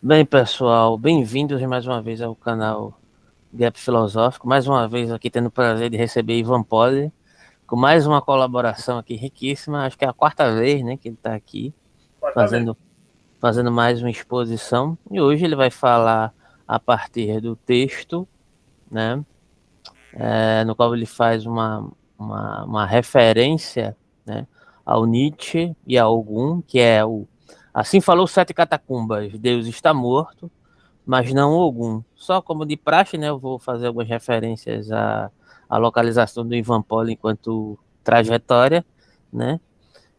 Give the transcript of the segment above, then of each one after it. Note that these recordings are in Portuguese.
Bem, pessoal, bem-vindos mais uma vez ao canal Gap Filosófico. Mais uma vez aqui tendo o prazer de receber Ivan Poli, com mais uma colaboração aqui riquíssima. Acho que é a quarta vez né, que ele está aqui quarta fazendo, fazendo mais uma exposição. E hoje ele vai falar a partir do texto, né, é, no qual ele faz uma, uma, uma referência né, ao Nietzsche e a Ogum, que é o Assim falou Sete Catacumbas, Deus está morto, mas não Ogum. Só como de praxe, né, eu vou fazer algumas referências à, à localização do Ivan Poli enquanto trajetória, né?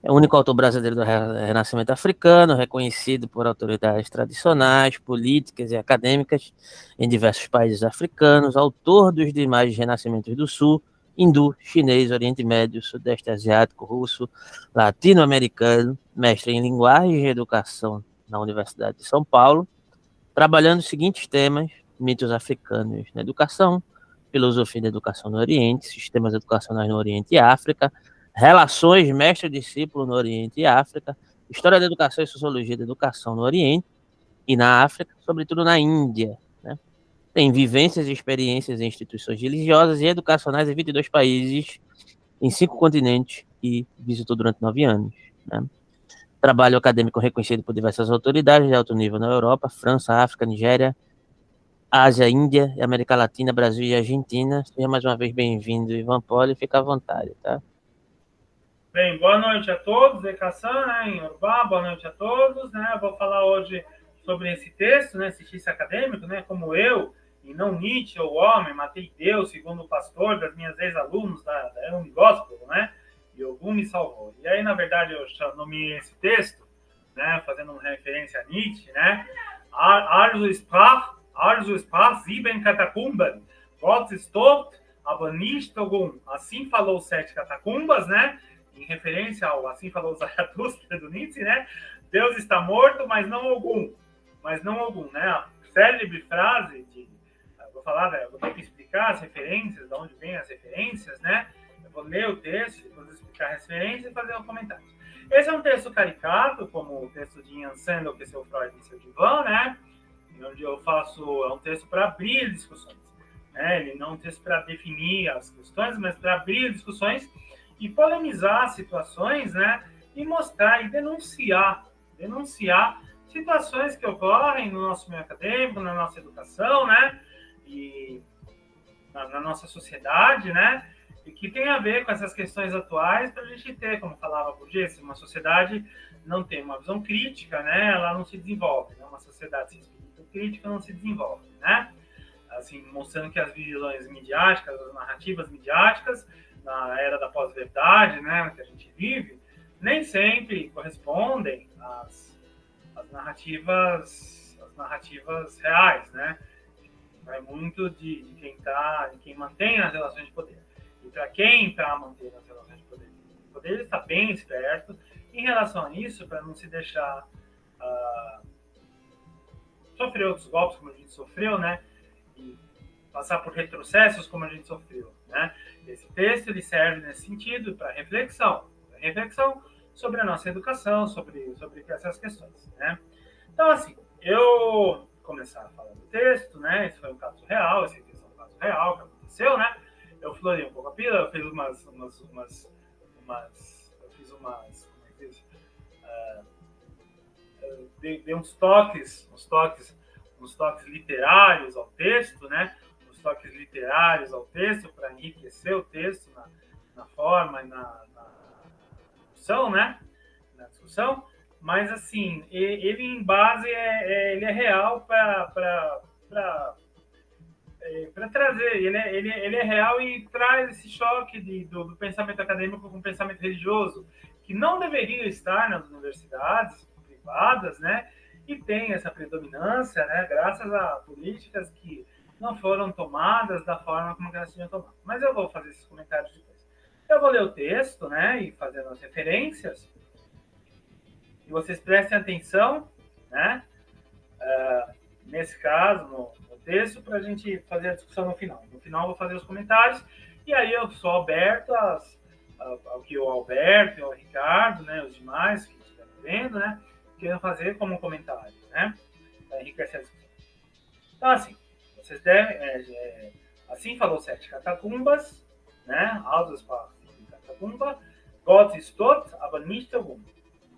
É o único autor brasileiro do Renascimento africano, reconhecido por autoridades tradicionais, políticas e acadêmicas em diversos países africanos, autor dos demais renascimentos do Sul, hindu, chinês, Oriente Médio, Sudeste Asiático, russo, latino-americano, mestre em linguagem e educação na Universidade de São Paulo, trabalhando os seguintes temas: mitos africanos na educação, filosofia da educação no Oriente, sistemas educacionais no Oriente e África, relações mestre-discípulo no Oriente e África, história da educação e sociologia da educação no Oriente e na África, sobretudo na Índia. Tem vivências e experiências em instituições religiosas e educacionais em 22 países, em cinco continentes, e visitou durante nove anos. Né? Trabalho acadêmico reconhecido por diversas autoridades de alto nível na Europa, França, África, Nigéria, Ásia, Índia, América Latina, Brasil e Argentina. Seja mais uma vez bem-vindo, Ivan Poli, fica à vontade, tá? Bem, boa noite a todos, Ekasan, né, em Urubá, boa noite a todos, né, vou falar hoje sobre esse texto, né, esse texto acadêmico, né, como eu, e não Nietzsche, o homem, matei Deus, segundo o pastor das minhas ex-alunos da, da Unigospel, né, e algum me salvou. E aí, na verdade, eu nomeei esse texto, né, fazendo uma referência a Nietzsche, né, Also sprach, also sprach sieben Katakumben, Gott ist tot, aber nicht algum. Assim falou sete catacumbas, né, em referência ao Assim falou Zaratustra do Nietzsche, né, Deus está morto, mas não algum, mas não algum, né, a célebre frase de, falar, né, vou ter que explicar as referências, de onde vêm as referências, né, vou ler o texto, depois explicar a referência e fazer um comentário. Esse é um texto caricato, como o texto de Ian Sandel, que é seu Freud e seu Divan, né? Onde eu faço, é um texto para abrir discussões. Né? Ele não é um texto para definir as questões, mas para abrir discussões e polemizar situações, né? E mostrar e denunciar, denunciar situações que ocorrem no nosso meio acadêmico, na nossa educação, né? E na, na nossa sociedade, né? e que tem a ver com essas questões atuais para a gente ter, como falava Bourdieu, se uma sociedade não tem uma visão crítica, né, ela não se desenvolve, né? uma sociedade sem espírito crítico não se desenvolve, né? Assim, mostrando que as visões midiáticas, as narrativas midiáticas, na era da pós-verdade, né, que a gente vive, nem sempre correspondem às, às narrativas, às narrativas reais, né? Vai muito de, de quem tá, de quem mantém as relações de poder e para quem está mantendo as relações de poder. O poder está bem esperto em relação a isso, para não se deixar uh, sofrer outros golpes como a gente sofreu, né? E passar por retrocessos como a gente sofreu, né? Esse texto ele serve nesse sentido para reflexão, reflexão sobre a nossa educação, sobre sobre essas questões, né? Então assim, eu começar a falar do texto, né? Esse foi um caso real, esse texto é um caso real que aconteceu, né? eu florei um pouco a pila, eu fiz umas, umas, umas, umas eu fiz umas, como é que diz? Uh, dei, dei, uns toques, uns toques, uns toques literários ao texto, né? Uns toques literários ao texto para enriquecer o texto na, na forma e na, na, discussão, né? Na discussão, mas assim, ele em base é, é ele é real para é, para trazer, ele é, ele, ele é real e traz esse choque de, do, do, pensamento acadêmico com o pensamento religioso, que não deveria estar nas universidades privadas, né? E tem essa predominância, né? Graças a políticas que não foram tomadas da forma como elas tinham tomado. Mas eu vou fazer esses comentários depois. Eu vou ler o texto, né? E fazendo as referências. E vocês prestem atenção, né? Uh, nesse caso, no, texto para a gente fazer a discussão no final. No final, eu vou fazer os comentários e aí eu sou aberto às, ao que o Alberto, o Ricardo, né, os demais que estiverem vendo, né, querendo fazer como comentário, né? Para enriquecer a discussão. Então, assim, vocês devem. É, é, assim falou sete catacumbas, né? Altos para catacumba. Gott ist tot, aber nicht algum.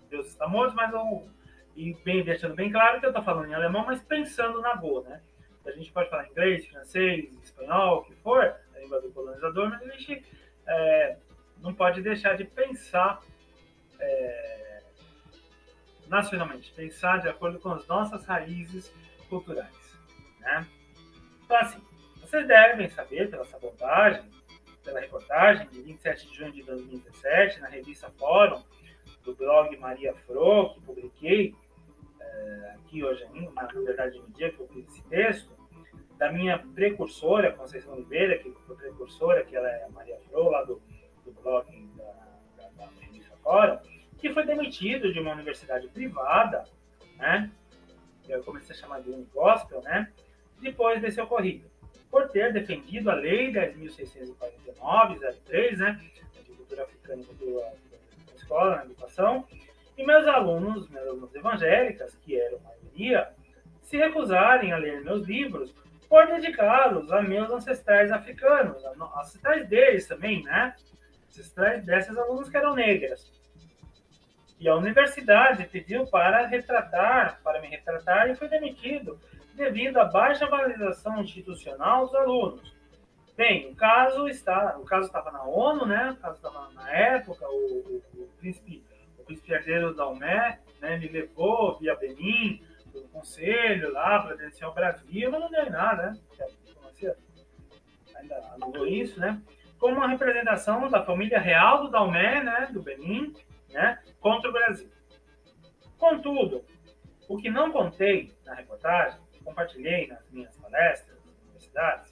Deus está morto, mas não. E bem, deixando bem claro que eu estou falando em alemão, mas pensando na Go, né? A gente pode falar inglês, francês, espanhol, o que for, a língua do colonizador, mas a gente é, não pode deixar de pensar é, nacionalmente, pensar de acordo com as nossas raízes culturais. Né? Então, assim, vocês devem saber pela sabotagem, pela reportagem de 27 de junho de 2017, na revista Fórum, do blog Maria Fro, que publiquei é, aqui hoje ainda, na verdade no dia que eu fiz esse texto, da minha precursora, Conceição Oliveira, que foi precursora, que ela é a Maria Fro, lá do, do blog da, da, da revista Fórum, que foi demitido de uma universidade privada, né? Eu comecei a chamar de Unigospel, né? Depois desse ocorrido, por ter defendido a Lei 10.649, 03, né? De cultura africana e cultura escola, na educação. E meus alunos, meus alunos evangélicas, que eram a maioria, se recusarem a ler meus livros por dedicá-los a meus ancestrais africanos, ancestrais deles também, né? Ancestrais dessas alunas que eram negras. E a universidade pediu para retratar, para me retratar, e fui demitido devido à baixa valorização institucional dos alunos. Bem, o caso está, o caso estava na ONU, né? O caso estava na época, o, o, o príncipe, o príncipe herdeiro da UME, né? Me levou via Benin, do conselho lá para denunciar o Brasil, mas não deu nada, né? Ainda anulou isso, né? Como uma representação da família real do Dalmé, né? Do Benin, né, contra o Brasil. Contudo, o que não contei na reportagem, compartilhei nas minhas palestras nas universidades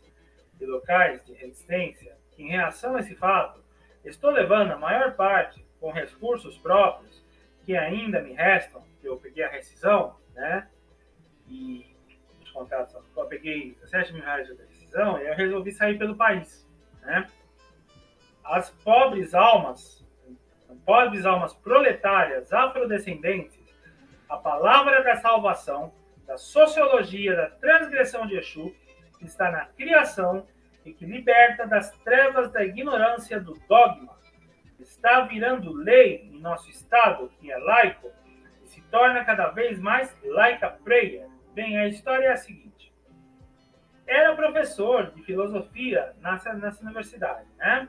e locais de resistência, em reação a esse fato, estou levando a maior parte com recursos próprios que ainda me restam, que eu peguei a rescisão, né, e os contratos, eu peguei 17 mil reais de rescisão e eu resolvi sair pelo país, né. As pobres almas pobres almas proletárias afrodescendentes, a palavra da salvação, da sociologia da transgressão de Exu, que está na criação e que liberta das trevas da ignorância do dogma, está virando lei em nosso Estado, que é laico, e se torna cada vez mais laica prayer. Bem, a história é a seguinte. Era professor de filosofia nessa, nessa universidade, né?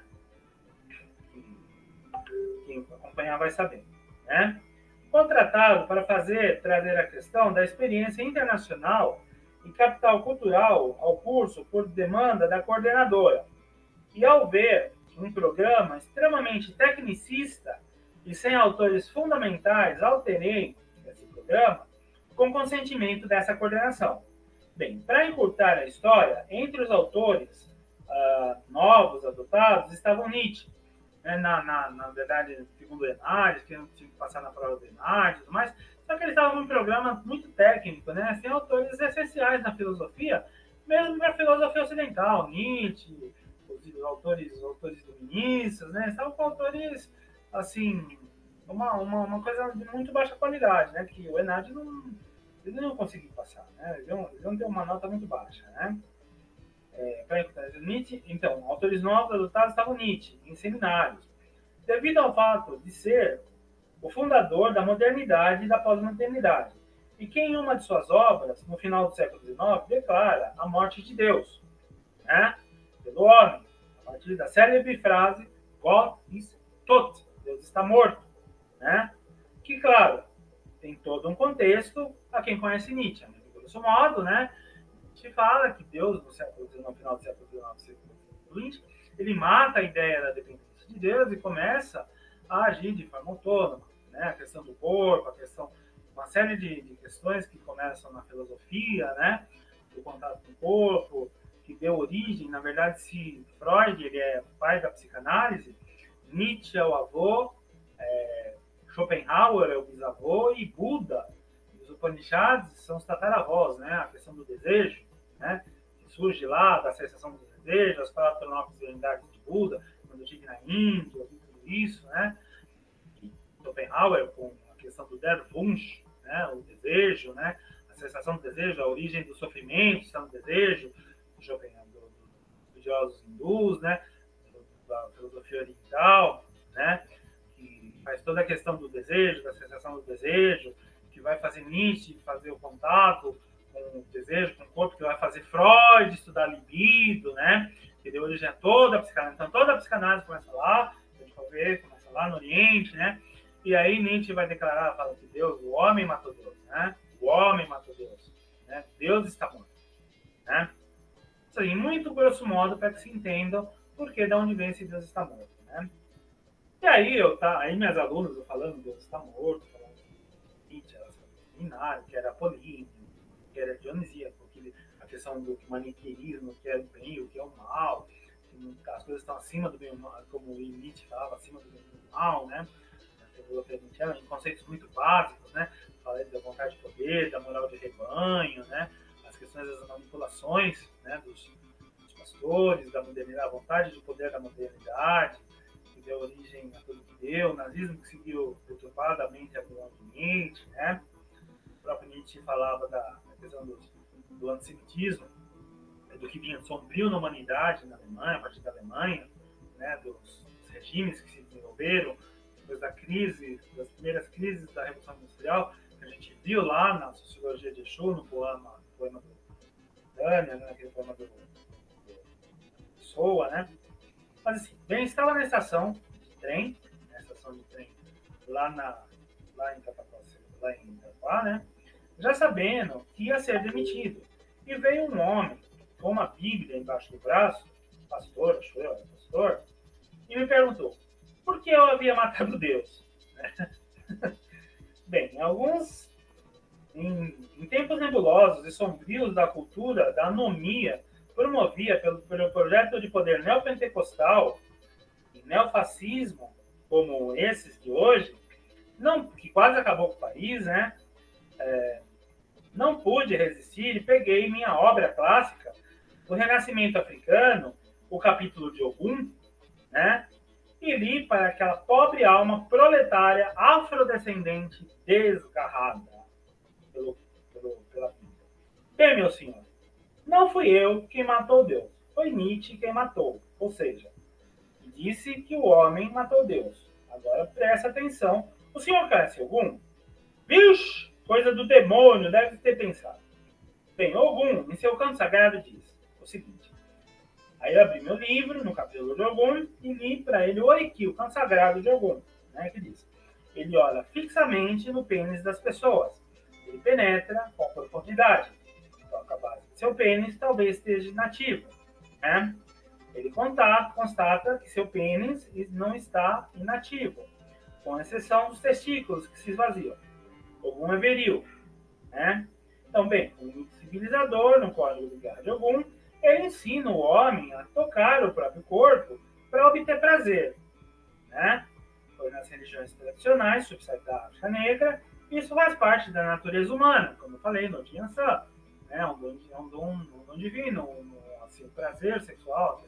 quem acompanhar vai saber, né? Contratado para fazer, trazer a questão da experiência internacional e capital cultural ao curso por demanda da coordenadora. E ao ver um programa extremamente tecnicista e sem autores fundamentais, alterei esse programa com consentimento dessa coordenação. Bem, para encurtar a história, entre os autores uh, novos adotados estavam Nietzsche, né, na, na, na verdade, segundo o Enades, que não tinha que passar na prova do Enades e tudo mais. Só que ele estava num programa muito técnico, né, sem autores essenciais na filosofia, mesmo para a filosofia ocidental, Nietzsche, os autores, os autores iluministas, né, estavam com autores, assim, uma, uma, uma, coisa de muito baixa qualidade, né, que o Enades não, ele não conseguiu passar, né, ele não, ele não deu uma nota muito baixa, né. É, Nietzsche, então, autores novos adotados estavam Nietzsche, em seminários, devido ao fato de ser o fundador da modernidade e da pós-modernidade, e que em uma de suas obras, no final do século XIX, declara a morte de Deus, né, pelo homem, a partir da célebre frase God is tot, Deus está morto, né, que, claro, tem todo um contexto a quem conhece Nietzsche, né, grosso modo, né, gente fala que Deus, no, século, no final do século XIX, século XX, ele mata a ideia da dependência de Deus e começa a agir de forma autônoma. Né? A questão do corpo, a questão, uma série de, de questões que começam na filosofia, né? do contato com o corpo, que deu origem, na verdade, se Freud ele é pai da psicanálise, Nietzsche é o avô, é, Schopenhauer é o bisavô e Buda, os Upanishads são os tataravós, né? A questão do desejo, né? que surge lá da sensação dos desejos, as quatro nobres divindades de Buda, quando eu estive na Índia, tudo isso, né? Schopenhauer com a questão do Der Wunsch, né? O desejo, né? A sensação do desejo, a origem do sofrimento está no desejo, dos estudiosos hindus, né? Da filosofia oriental, né? Que faz toda a questão do desejo, da sensação do desejo, que vai fazer Nietzsche fazer o contato com o desejo, com o corpo, que vai fazer Freud estudar libido, né? Que deu origem a toda a psicanálise. Então, toda a psicanálise começa lá, a gente vai ver, começa lá no Oriente, né? E aí Nietzsche vai declarar, fala que Deus, o homem matou Deus, né? O homem matou Deus, né? Deus está morto, né? Isso aí, muito grosso modo, para que se entendam por que, de onde vem esse Deus está morto, né? E aí, eu, tá, aí minhas alunas, eu falando, Deus está morto, falando Nietzsche que era Apolíneo, que era Dionisíaco, que a questão do maniqueísmo, que é o bem, o que é o mal, que as coisas estão acima do bem mal, como Nietzsche falava, acima do bem e do mal, né? Em conceitos muito básicos, né? Falei da vontade de poder, da moral de rebanho, né? As questões das manipulações, né? Dos, dos pastores, da modernidade, a vontade de poder da modernidade, que deu origem a tudo que deu, o nazismo que seguiu perturbadamente a do Nietzsche, né? O próprio Nietzsche falava da, da questão do, do antissemitismo, do que vinha sombrio na humanidade na Alemanha, a partir da Alemanha, né? dos regimes que se desenvolveram, depois da crise, das primeiras crises da Revolução Industrial, que a gente viu lá na Sociologia de Exu, no poema, poema do Daniel, né, aquele poema do, do Soa, né? Mas assim, bem, estava na estação de trem, na estação de trem lá, na, lá em Catapuá, lá em Itapá, né? Já sabendo que ia ser demitido. E veio um homem com uma Bíblia embaixo do braço, pastor, acho eu, pastor, e me perguntou: por que eu havia matado Deus? Bem, alguns, em, em, tempos nebulosos e sombrios da cultura da anomia promovia pelo, pelo projeto de poder neopentecostal e neofascismo, como esses de hoje, não, que quase acabou com o país, né? É, não pude resistir e peguei minha obra clássica, O Renascimento Africano, o capítulo de Ogum, né? E li para aquela pobre alma proletária afrodescendente desgarrada pelo, pelo, pela vida. Bem, meu senhor, não fui eu quem matou Deus, foi Nietzsche quem matou, ou seja, disse que o homem matou Deus. Agora presta atenção, o senhor conhece algum? Vixe, coisa do demônio, deve ter pensado. Bem, Ogum, em seu canto sagrado, diz o seguinte: Aí eu abri meu livro, no capítulo de Ogum, e li para ele o Oriki, o canto sagrado de Ogum, né, que diz. Ele olha fixamente no pênis das pessoas. Ele penetra com profundidade. Toca a base de seu pênis, talvez esteja inativo. Né? Ele conta, constata que seu pênis não está inativo, com exceção dos testículos que se esvaziam. Ogum é viril. Né? Então, bem, um civilizador, no código de guerra de Ogum, ele ensina o homem a tocar o próprio corpo para obter prazer. Né? Pois nas religiões tradicionais, subsede da África Negra, isso faz parte da natureza humana, como eu falei, no Tiansan. Né? Um, dom, é um, dom, um dom divino, um, assim, prazer sexual,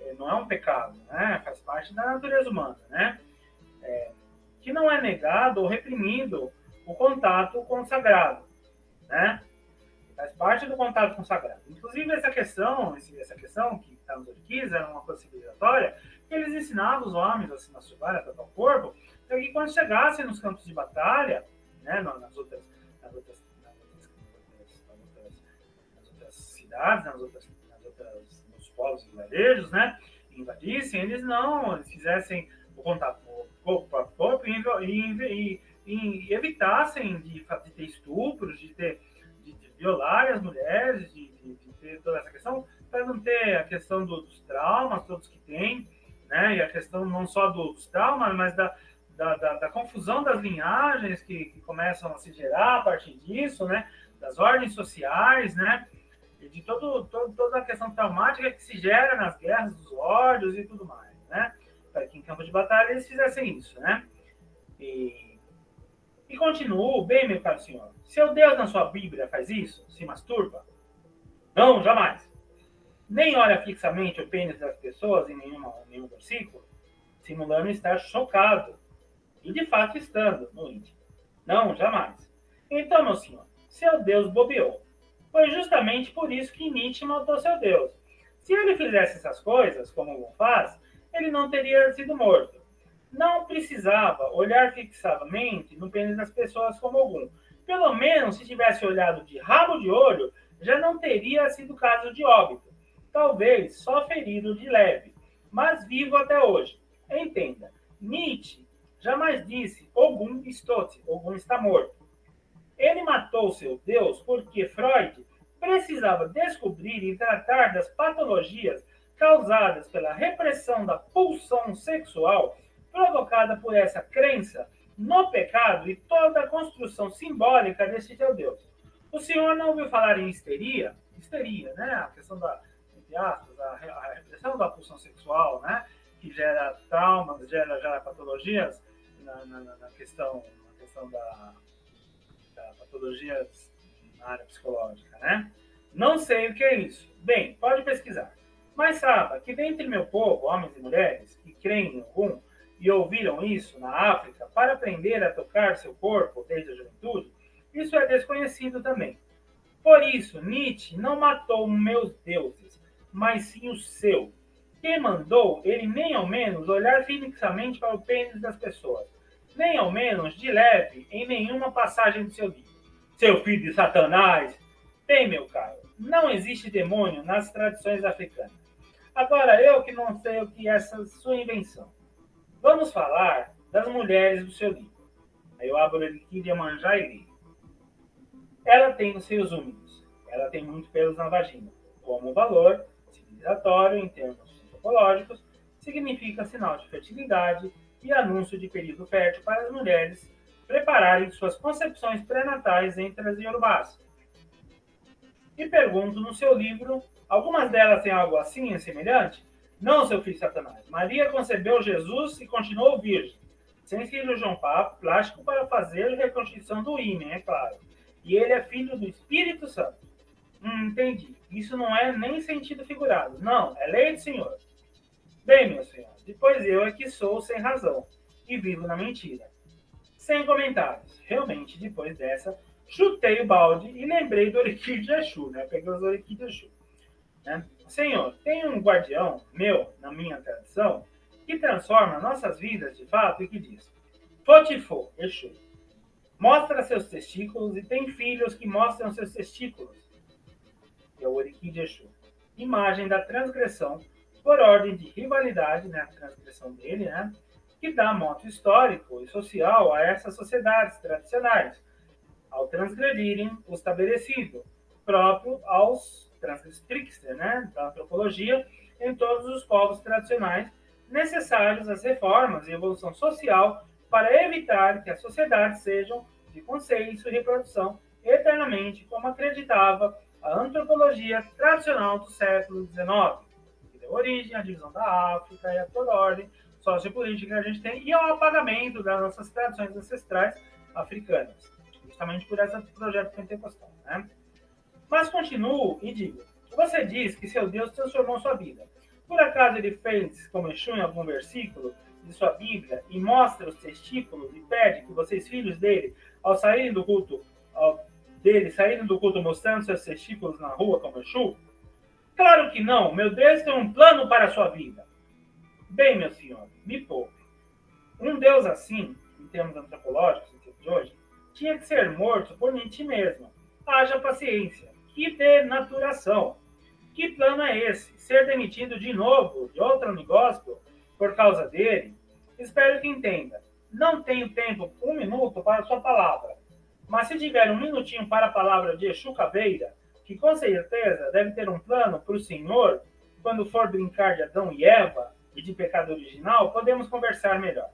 é, não é um pecado, né? faz parte da natureza humana. Né? É, que não é negado ou reprimido o contato com o sagrado. Né? Faz parte do contato com o sagrado. Inclusive, essa questão, essa questão que está nos orquis, era uma coisa civilizatória, que eles ensinavam os homens a se masturbar, a tocar o corpo, para que quando chegassem nos campos de batalha, né, nas outras, nas outras, nas outras, nas outras, cidades, nas outras, nas outras, nos polos vilarejos, né, invadissem, eles não, eles fizessem o contato corpo para corpo e, e, e, e evitassem de, de ter estupros, de ter violar as mulheres, de, de, de, ter toda essa questão, para não ter a questão do, dos traumas, todos que tem, né? E a questão não só dos traumas, mas da, da, da, da confusão das linhagens que, que, começam a se gerar a partir disso, né? Das ordens sociais, né? E de todo, todo, toda a questão traumática que se gera nas guerras dos ódios e tudo mais, né? Para que em campo de batalha eles fizessem isso, né? E e continuo, bem, meu caro senhor, seu Deus na sua Bíblia faz isso? Se masturba? Não, jamais. Nem olha fixamente o pênis das pessoas em nenhuma, nenhum versículo, simulando estar chocado. E de fato estando no íntimo. Não, jamais. Então, meu senhor, seu Deus bobeou. Foi justamente por isso que Nietzsche matou seu Deus. Se ele fizesse essas coisas, como Ogum faz, ele não teria sido morto. Não precisava olhar fixamente no pênis das pessoas como Ogum. Pelo menos, se tivesse olhado de rabo de olho, já não teria sido caso de óbito. Talvez só ferido de leve, mas vivo até hoje. Entenda, Nietzsche jamais disse Ogum estou, Ogum está morto. Ele matou seu Deus porque Freud precisava descobrir e tratar das patologias causadas pela repressão da pulsão sexual provocada por essa crença no pecado e toda a construção simbólica desse seu Deus. O senhor não ouviu falar em histeria? Histeria, né? A questão da, entre aspas, a, a repressão da pulsão sexual, né? Que gera traumas, gera, gera patologias na, na, na questão, na questão da, da patologia na área psicológica, né? Não sei o que é isso. Bem, pode pesquisar. Mas saiba que dentre meu povo, homens e mulheres, que creem em algum e ouviram isso na África para aprender a tocar seu corpo desde a juventude, isso é desconhecido também. Por isso, Nietzsche não matou meus deuses, mas sim o seu, que mandou ele nem ao menos olhar fixamente para o pênis das pessoas, nem ao menos de leve em nenhuma passagem do seu livro. Seu filho de Satanás! Bem, meu caro, não existe demônio nas tradições africanas. Agora, eu que não sei o que é essa sua invenção. Vamos falar das mulheres do seu livro. Aí eu abro ele aqui de manjar e li. Ela tem os seios úmidos. Ela tem muito pelos na vagina. Como valor civilizatório em termos antropológicos, significa sinal de fertilidade e anúncio de período fértil para as mulheres prepararem suas concepções pré-natais entre as iorubás. E pergunto no seu livro, algumas delas têm algo assim, semelhante? Não, seu filho Satanás. Maria concebeu Jesus e continuou virgem, sem cirurgião plástico para fazer a reconstrução do ímã, é claro. E ele é filho do Espírito Santo. Hum, entendi. Isso não é nem sentido figurado. Não, é lei do Senhor. Bem, meu senhor, depois eu é que sou sem razão e vivo na mentira. Sem comentários. Realmente, depois dessa, chutei o balde e lembrei do Oriquide de Exu, né? Peguei os Oriquide de Exu. Né? Senhor, tem um guardião meu, na minha tradição, que transforma nossas vidas de fato e que diz: Fotifo, Exu, mostra seus testículos e tem filhos que mostram seus testículos. É o Oriquide de Exu. Imagem da transgressão por ordem de rivalidade, né? A transgressão dele, né? Que dá moto histórico e social a essas sociedades tradicionais ao transgredirem o estabelecido, próprio aos transgressores né, da antropologia em todos os povos tradicionais, necessários às reformas e evolução social para evitar que as sociedades sejam de consenso e reprodução eternamente, como acreditava a antropologia tradicional do século XIX, que deu origem à divisão da África e a toda a ordem sociopolítica que a gente tem e ao apagamento das nossas tradições ancestrais africanas justamente por esse projeto pentecostal. Né? Mas continuo e digo: você diz que seu Deus transformou sua vida. Por acaso ele fez como Exu em algum versículo de sua Bíblia e mostra os testículos e pede que vocês, filhos dele, ao saírem do culto, ao, dele, saírem do culto mostrando seus testículos na rua como Exu? Claro que não. Meu Deus tem um plano para a sua vida. Bem, meu senhor, me poupe. Um Deus assim, em termos antropológicos, de hoje, tinha que ser morto por Nietzsche mesmo. Haja paciência. Que denaturação. Que plano é esse? Ser demitido de novo de outro negócio por causa dele? Espero que entenda. Não tenho tempo, um minuto, para sua palavra. Mas se tiver um minutinho para a palavra de Exu Caveira, que com certeza deve ter um plano para o senhor, quando for brincar de Adão e Eva e de pecado original, podemos conversar melhor.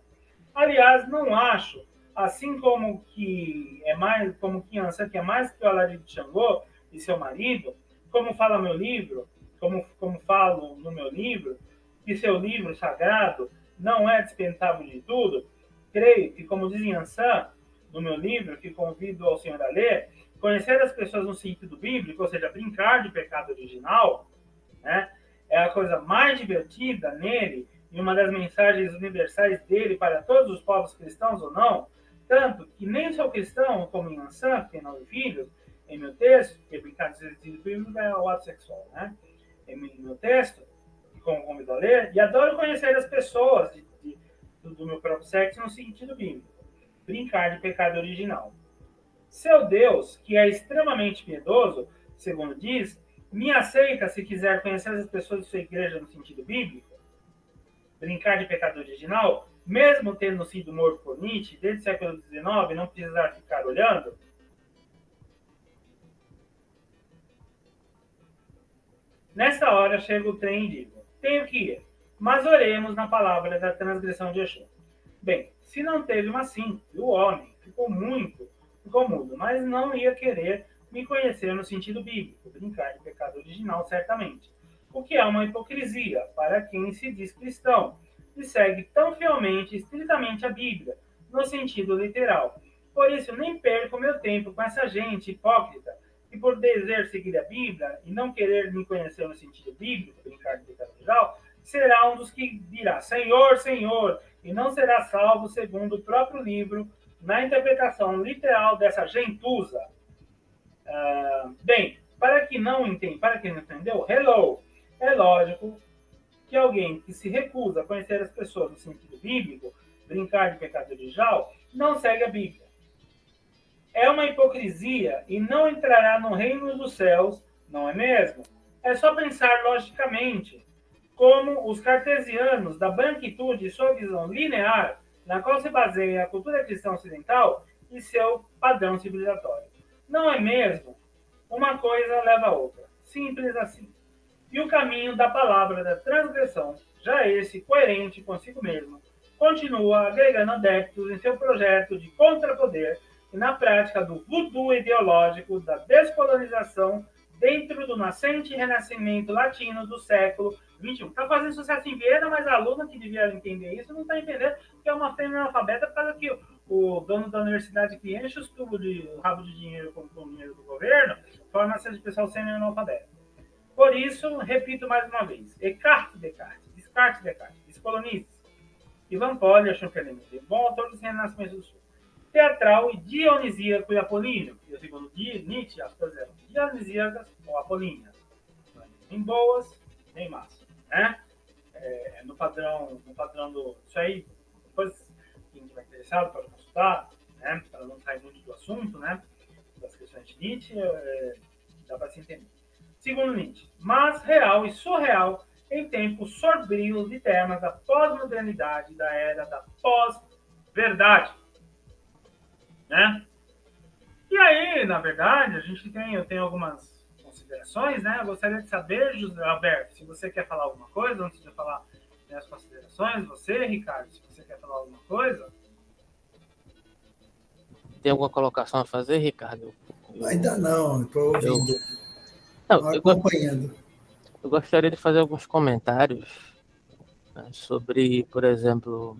Aliás, não acho assim como que é mais, como que Ansan, que é mais que o alarido de Xangô e seu marido, como fala meu livro, como, como falo no meu livro, que seu livro sagrado não é dispensável de tudo, creio que, como diz Ansan, no meu livro, que convido ao senhor a ler, conhecer as pessoas no sentido bíblico, ou seja, brincar de pecado original, né, é a coisa mais divertida nele e uma das mensagens universais dele para todos os povos cristãos ou não, tanto que nem sou cristão como em Ansan, que nove filhos, em meu texto, que é brincar de bíblico é o ato sexual, né? Em meu texto, como convido a ler, e adoro conhecer as pessoas de, de, do, do meu próprio sexo no sentido bíblico. Brincar de pecado original. Seu Deus, que é extremamente piedoso, segundo diz, me aceita se quiser conhecer as pessoas de sua igreja no sentido bíblico? Brincar de pecado original, mesmo tendo sido morto por Nietzsche desde o século XIX, não precisar ficar olhando? Nessa hora chega o trem e digo: tenho que ir, mas oremos na palavra da transgressão de Yeshua. Bem, se não teve uma sim, o homem ficou muito, ficou mudo, mas não ia querer me conhecer no sentido bíblico, brincar de pecado original, certamente. O que é uma hipocrisia para quem se diz cristão e segue tão fielmente, estritamente a Bíblia, no sentido literal. Por isso, nem perco meu tempo com essa gente hipócrita que, por desejar seguir a Bíblia e não querer me conhecer no sentido bíblico, brincar de pecado original, será um dos que dirá Senhor, Senhor, e não será salvo segundo o próprio livro, na interpretação literal dessa gentuza. Uh, bem, para que não entende, para quem não entendeu, hello, é lógico que alguém que se recusa a conhecer as pessoas no sentido bíblico, brincar de pecado original, não segue a Bíblia. É uma hipocrisia e não entrará no reino dos céus, não é mesmo? É só pensar logicamente como os cartesianos da branquitude e sua visão linear, na qual se baseia a cultura cristã ocidental e seu padrão civilizatório. Não é mesmo? Uma coisa leva a outra. Simples assim. E o caminho da palavra da transgressão, já esse coerente consigo mesmo, continua agregando adeptos em seu projeto de contrapoder e na prática do voodoo ideológico da descolonização dentro do nascente renascimento latino do século XXI. Está fazendo sucesso em Viena, mas a aluna que devia entender isso não está entendendo que é uma fêmea analfabeta por causa que o dono da universidade que enche os tubos de rabo de dinheiro com, o dinheiro do governo forma esse pessoal semi-analfabeto. Por isso, repito mais uma vez: Descartes, Descartes, Descartes, Descartes, descolonistas. Ivan Poli, Schopenhauer, bom autor do Renascimento do Sul. Teatral e dionisíaco e apolíneo. E o segundo Nietzsche, as coisas dionisíacas ou apolíneas. Nem boas, nem más. Né? É, no padrão, no padrão do. Isso aí, depois, quem estiver interessado pode consultar, né? para não sair muito do assunto, né? das questões de Nietzsche, é, dá para se entender. Segundo Nietzsche, mas real e surreal em tempos sombrios de temas da pós-modernidade, da era da pós-verdade. Né? E aí, na verdade, a gente tem, eu tenho algumas considerações, né? Eu gostaria de saber, José Alberto, se você quer falar alguma coisa antes de falar minhas considerações, você, Ricardo, se você quer falar alguma coisa. Tem alguma colocação a fazer, Ricardo? Ainda não, estou ouvindo. Eu... Não, eu, acompanhando. Eu gostaria de fazer alguns comentários né, sobre, por exemplo,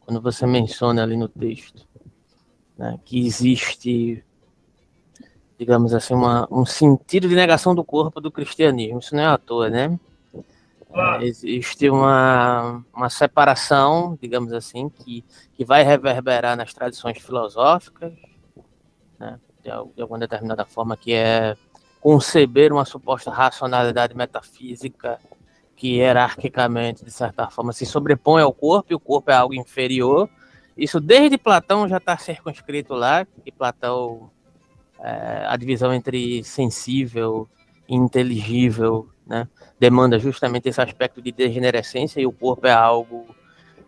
quando você menciona ali no texto né, que existe, digamos assim, uma, um sentido de negação do corpo do cristianismo. Isso não é à toa, né? É, existe uma, uma separação, digamos assim, que, que vai reverberar nas tradições filosóficas, né, de, de alguma determinada forma, que é conceber uma suposta racionalidade metafísica que hierarquicamente, de certa forma, se sobrepõe ao corpo, e o corpo é algo inferior. Isso desde Platão já está circunscrito lá, que Platão, é, a divisão entre sensível e inteligível, né, demanda justamente esse aspecto de degenerescência, e o corpo é algo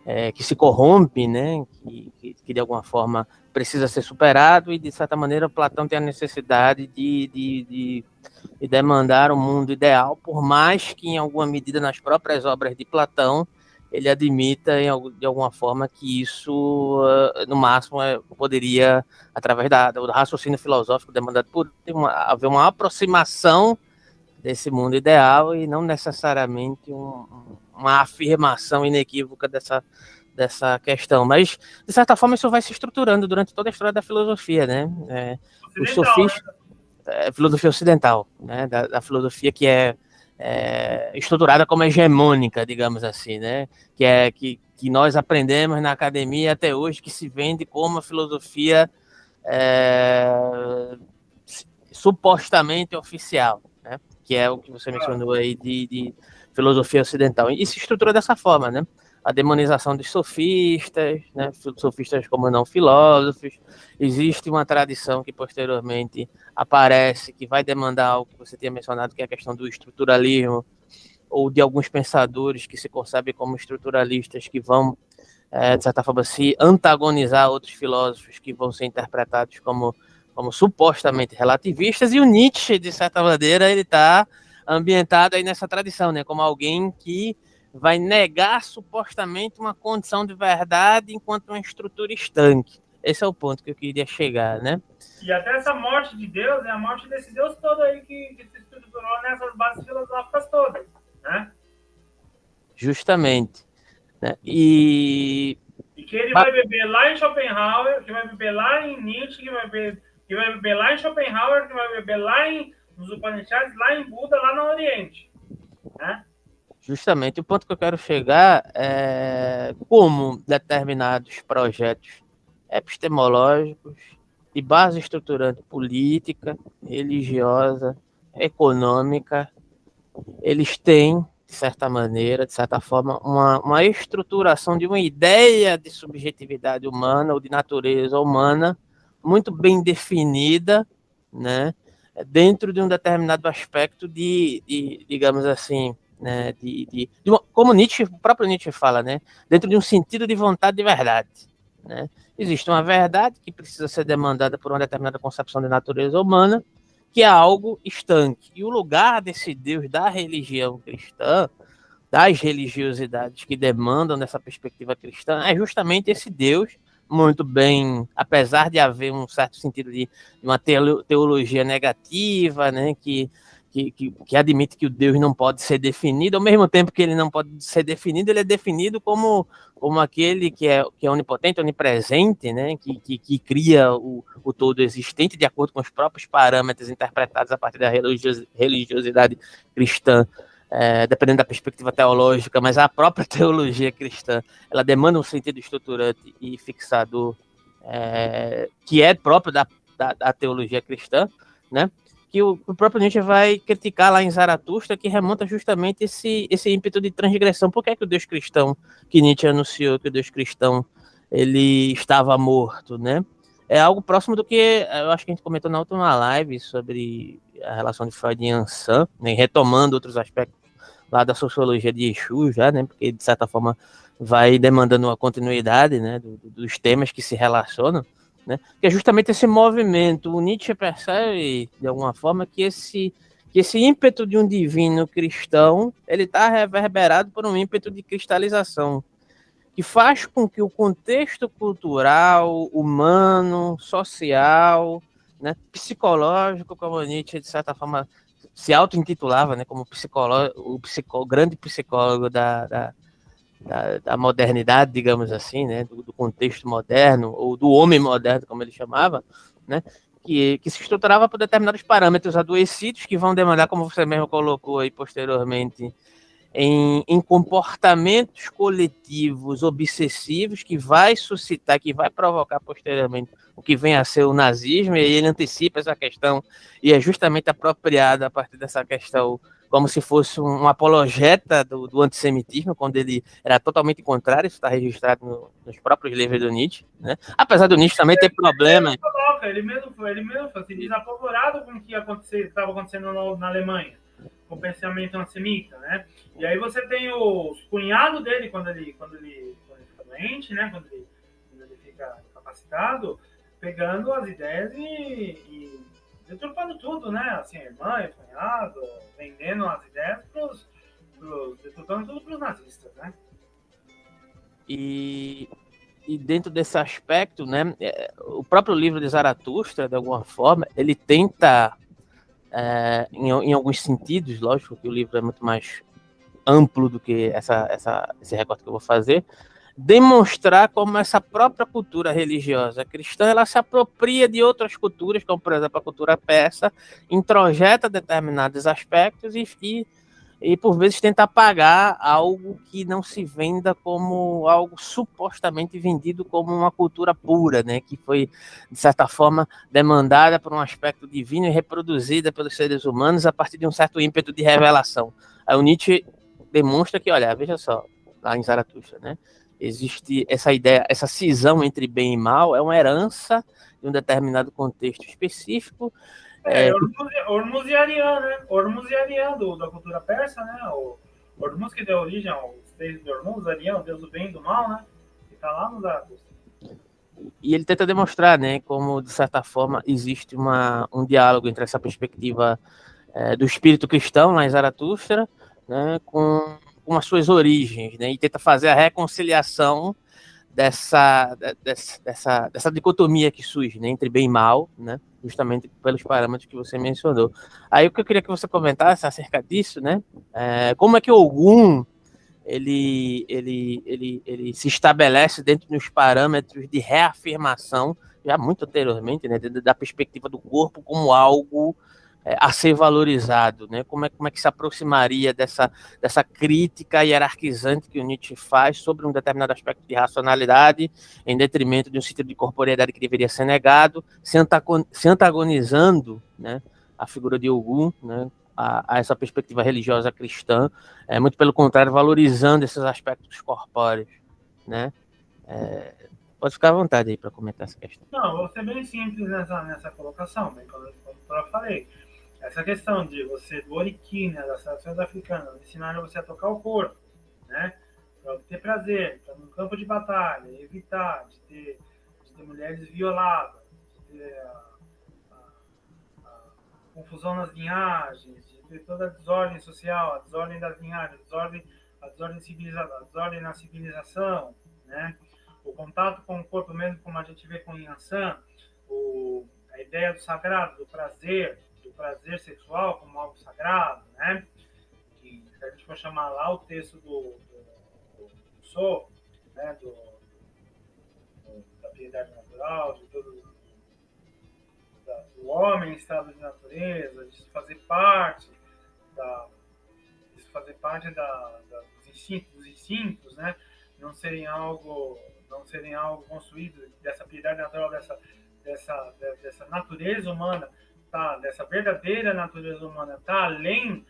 é, que se corrompe, né, que, que, que, de alguma forma precisa ser superado, e de certa maneira Platão tem a necessidade de, de, de, de demandar um mundo ideal, por mais que em alguma medida nas próprias obras de Platão ele admita de alguma forma que isso, no máximo, poderia, através da, do raciocínio filosófico demandado por uma, haver uma aproximação desse mundo ideal e não necessariamente um, uma afirmação inequívoca dessa, dessa questão. Mas, de certa forma, isso vai se estruturando durante toda a história da filosofia, né? É, os sofistas, né? é, filosofia ocidental, né? Da, da, filosofia que é é, estruturada como hegemônica, digamos assim, né? Que é que, que nós aprendemos na academia até hoje, que se vende como a filosofia é, supostamente oficial, né? Que é o que você mencionou aí de, de filosofia ocidental. E se estrutura dessa forma, né? A demonização dos sofistas, né, sofistas como não filósofos. Existe uma tradição que posteriormente aparece, que vai demandar algo que você tinha mencionado, que é a questão do estruturalismo, ou de alguns pensadores que se concebem como estruturalistas, que vão, é, de certa forma, se antagonizar a outros filósofos que vão ser interpretados como, como supostamente relativistas, e o Nietzsche, de certa maneira, ele está ambientado aí nessa tradição, né, como alguém que vai negar supostamente uma condição de verdade enquanto uma estrutura estanque. Esse é o ponto que eu queria chegar, né? E até essa morte de Deus é a morte desse Deus todo aí que, que se estruturou nessas bases filosóficas todas, né? Justamente. Né? E... e que ele vai beber lá em Schopenhauer, que vai beber lá em Nietzsche, que vai beber, que vai beber lá em Schopenhauer, que vai beber lá em, nos Upanishads, lá em Buda, lá no Oriente, né? Justamente o ponto que eu quero chegar é como determinados projetos epistemológicos de base estruturante política, religiosa, econômica, eles têm, de certa maneira, de certa forma, uma, uma estruturação de uma ideia de subjetividade humana ou de natureza humana muito bem definida, né, dentro de um determinado aspecto de, de digamos assim, né, de, de, de uma, como Nietzsche, o próprio Nietzsche fala, né, dentro de um sentido de vontade de verdade. Né? Existe uma verdade que precisa ser demandada por uma determinada concepção de natureza humana, que é algo estanque. E o lugar desse Deus da religião cristã, das religiosidades que demandam dessa perspectiva cristã, é justamente esse Deus muito bem, apesar de haver um certo sentido de, de uma teologia negativa, né, que que, que, que, admite que o Deus não pode ser definido, ao mesmo tempo que ele não pode ser definido, ele é definido como, como aquele que é, que é onipotente, onipresente, né? que, que, que cria o, o todo existente de acordo com os próprios parâmetros interpretados a partir da religiosidade cristã, é, dependendo da perspectiva teológica, mas a própria teologia cristã ela demanda um sentido estruturante e fixador é, que é próprio da, da, da teologia cristã, né? Que o, próprio Nietzsche vai criticar lá em Zaratustra, que remonta justamente esse, esse ímpeto de transgressão. Por que, é que o Deus cristão, que Nietzsche anunciou que o Deus cristão ele estava morto, né? É algo próximo do que eu acho que a gente comentou na última live sobre a relação de Freud e Ansan, né? retomando outros aspectos lá da sociologia de Exu já, né? Porque de certa forma vai demandando uma continuidade, né? Do, dos temas que se relacionam né? Que é justamente esse movimento. O Nietzsche percebe, de alguma forma, que esse, que esse ímpeto de um divino cristão ele está reverberado por um ímpeto de cristalização, que faz com que o contexto cultural, humano, social, né, psicológico, como Nietzsche, de certa forma, se auto-intitulava né, como psicólogo, o psicó, grande psicólogo da, da da, da, modernidade, digamos assim, né, do, do, contexto moderno, ou do homem moderno, como ele chamava, né, que, que se estruturava por determinados parâmetros adoecidos que vão demandar, como você mesmo colocou aí posteriormente, em, em comportamentos coletivos obsessivos que vai suscitar, que vai provocar posteriormente o que vem a ser o nazismo, e ele antecipa essa questão, e é justamente apropriado a partir dessa questão como se fosse um, apologeta do, do, antissemitismo, quando ele era totalmente contrário, isso está registrado no, nos próprios livros do Nietzsche, né? Apesar do Nietzsche também ter problemas. Ele mesmo, ele mesmo se diz apavorado com o que estava acontecendo no, na Alemanha, com o pensamento antissemita, né? E aí você tem os cunhados dele, quando ele, quando ele, quando ele fica doente, né? Quando ele, quando ele fica capacitado, pegando as ideias e, e deturpando tudo, né? Assim, irmã, cunhado, vendendo as ideias pros, pros deturpando tudo para os nazistas, né? E, e dentro desse aspecto, né, é, o próprio livro de Zaratustra, de alguma forma, ele tenta, é, em, em alguns sentidos, lógico que o livro é muito mais amplo do que essa, essa, esse recorte que eu vou fazer, demonstrar como essa própria cultura religiosa cristã ela se apropria de outras culturas, como por exemplo a cultura persa, introjeta determinados aspectos e, e e por vezes tenta pagar algo que não se venda como algo supostamente vendido como uma cultura pura, né, que foi de certa forma demandada por um aspecto divino e reproduzida pelos seres humanos a partir de um certo ímpeto de revelação. Aí o Nietzsche demonstra que, olha, veja só, lá em Zaratustra, né, existe essa ideia, essa cisão entre bem e mal é uma herança de um determinado contexto específico é, é Hormuz e né? Hormuz e do, da cultura persa, né? O Hormuz que deu origem aos três de Hormuz, Arian, o deus do bem e do mal, né? Que tá lá no Zaratustra. E ele tenta demonstrar, né, como de certa forma existe uma, um diálogo entre essa perspectiva é, do espírito cristão lá em Zaratustra, né, com, com as suas origens, né, e tenta fazer a reconciliação dessa, dessa, dessa, dessa dicotomia que surge né, entre bem e mal, né, justamente pelos parâmetros que você mencionou. Aí o que eu queria que você comentasse acerca disso, né, é, como é que Ogum ele, ele, ele, ele se estabelece dentro dos parâmetros de reafirmação, já muito anteriormente, né, da perspectiva do corpo como algo a ser valorizado, né? Como é, como é que se aproximaria dessa, dessa crítica hierarquizante que o Nietzsche faz sobre um determinado aspecto de racionalidade, em detrimento de um sentido de corporeidade que deveria ser negado, se, antagonizando, né? A figura de Ogum, né? A, a, essa perspectiva religiosa cristã, é muito pelo contrário, valorizando esses aspectos corpóreos, né? É, pode ficar à vontade aí para comentar essa questão. Não, vou ser bem simples nessa, nessa colocação, bem como eu falei essa questão de você, do oriquim, né, das nações africanas, ensinar você a tocar o corpo, né, para ter prazer, para no campo de batalha, evitar de ter, de ter mulheres violadas, de ter a, a, a confusão nas linhagens, de ter toda a desordem social, a desordem das linhagens, a desordem, a desordem, a desordem na civilização, né, o contato com o corpo mesmo, como a gente vê com Yansan, o, a ideia do sagrado, do prazer, do prazer sexual como algo sagrado, né? Que se a gente for chamar lá o texto do, do, do Sou, né? Do, do, da piedade natural, de todo da, do homem em estado de natureza, de fazer parte da de fazer parte da, da, dos instintos, dos instintos, né? Não serem algo não serem algo construído dessa piedade natural dessa dessa dessa natureza humana tá, dessa verdadeira natureza humana está além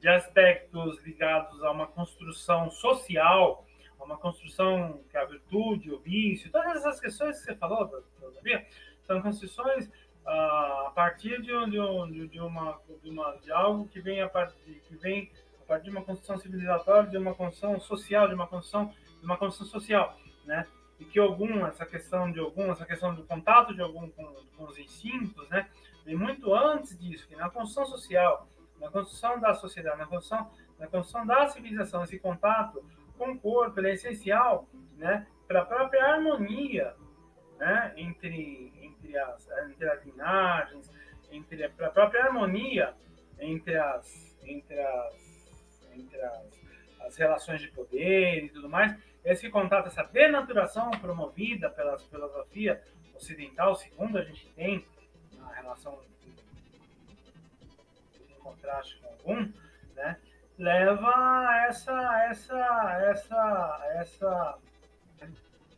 de aspectos ligados a uma construção social, a uma construção que é a virtude, o vício, todas essas questões que você falou, Davi, são construções uh, a partir de, de, de, uma, de, uma, de algo que vem a partir, que vem a partir de uma construção civilizatória, de uma construção social, de uma construção, de uma construção social, né? E que algum, essa questão de algum, essa questão do contato de algum com, com os instintos, né? Vem muito antes disso, que na construção social, na construção da sociedade, na construção, na construção da civilização, esse contato com o corpo é essencial né, para a própria harmonia né, entre, entre, as, entre as linhagens, entre a própria harmonia entre as, entre as, entre as, as relações de poder e tudo mais. Esse contato, essa denaturação promovida pela filosofia ocidental, segundo a gente tem relação em contraste com algum, né, leva a essa, essa, essa, essa,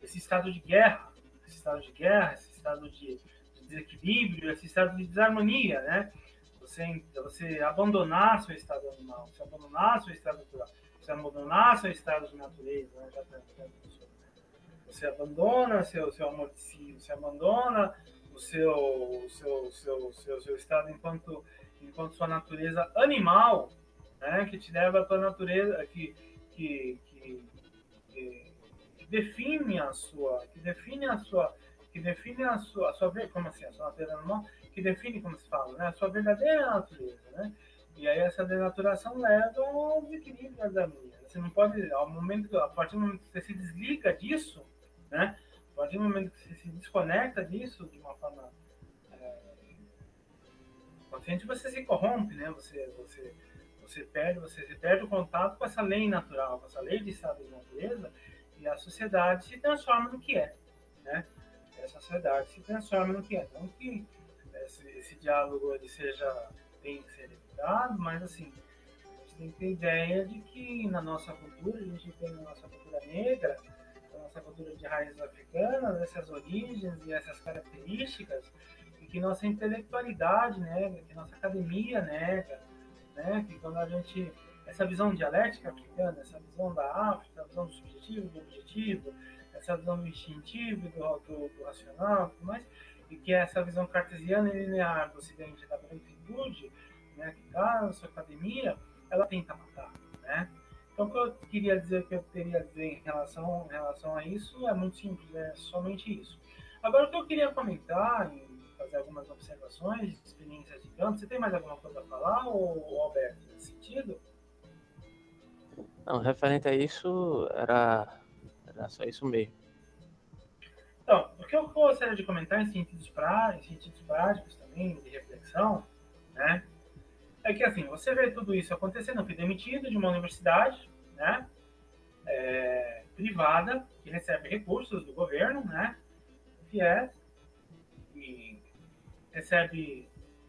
esse estado de guerra, esse estado de guerra, esse estado de, de desequilíbrio, esse estado de desarmonia, né? Você, você abandonar seu estado animal, você abandonar seu estado natural, você abandonar seu estado de natureza, né? já, já, já, você abandona seu, seu amor de si, você abandona seu, seu, seu, seu, seu estado enquanto, enquanto sua natureza animal, né, que te leva à tua natureza, que, que, que, que, define a sua, que define a sua, que define a sua, a sua como assim, a sua natureza animal, que define, como se fala, né, a sua verdadeira natureza, né? E aí essa denaturação leva ao desequilíbrio da harmonia. Você não pode, ao momento, a partir do momento que você se desliga disso, né? Partir do momento que você se desconecta disso de uma forma é, consciente, você se corrompe, né? Você, você, você, perde, você perde o contato com essa lei natural, com essa lei de estado de natureza, e a sociedade se transforma no que é, né? a sociedade se transforma no que é. Não que esse, esse diálogo ele seja, tem que ser evitado, mas assim, a gente tem que ter ideia de que na nossa cultura, a gente tem na nossa cultura negra, nossa cultura de raízes africanas, essas origens e essas características, e que nossa intelectualidade nega, que nossa academia nega, né? que quando a gente. Essa visão dialética africana, essa visão da África, a visão do subjetivo, do objetivo, essa visão do instintivo, do, do, do racional, mais, e que essa visão cartesiana e linear do Ocidente da branquitude, né, que está na sua academia, ela tenta matar, né? Então, o que eu queria dizer, que eu teria a dizer em relação, em relação a isso é muito simples, é somente isso. Agora, o que eu queria comentar e fazer algumas observações, experiências de campo, você tem mais alguma coisa a falar, ou, Alberto, nesse sentido? Não, referente a isso, era, era só isso mesmo. Então, o que eu gostaria de comentar em sentidos, pra, em sentidos práticos também, de reflexão, né? É que assim, você vê tudo isso acontecendo, eu fui demitido de uma universidade, né? É, privada, que recebe recursos do governo, né? FIES, e recebe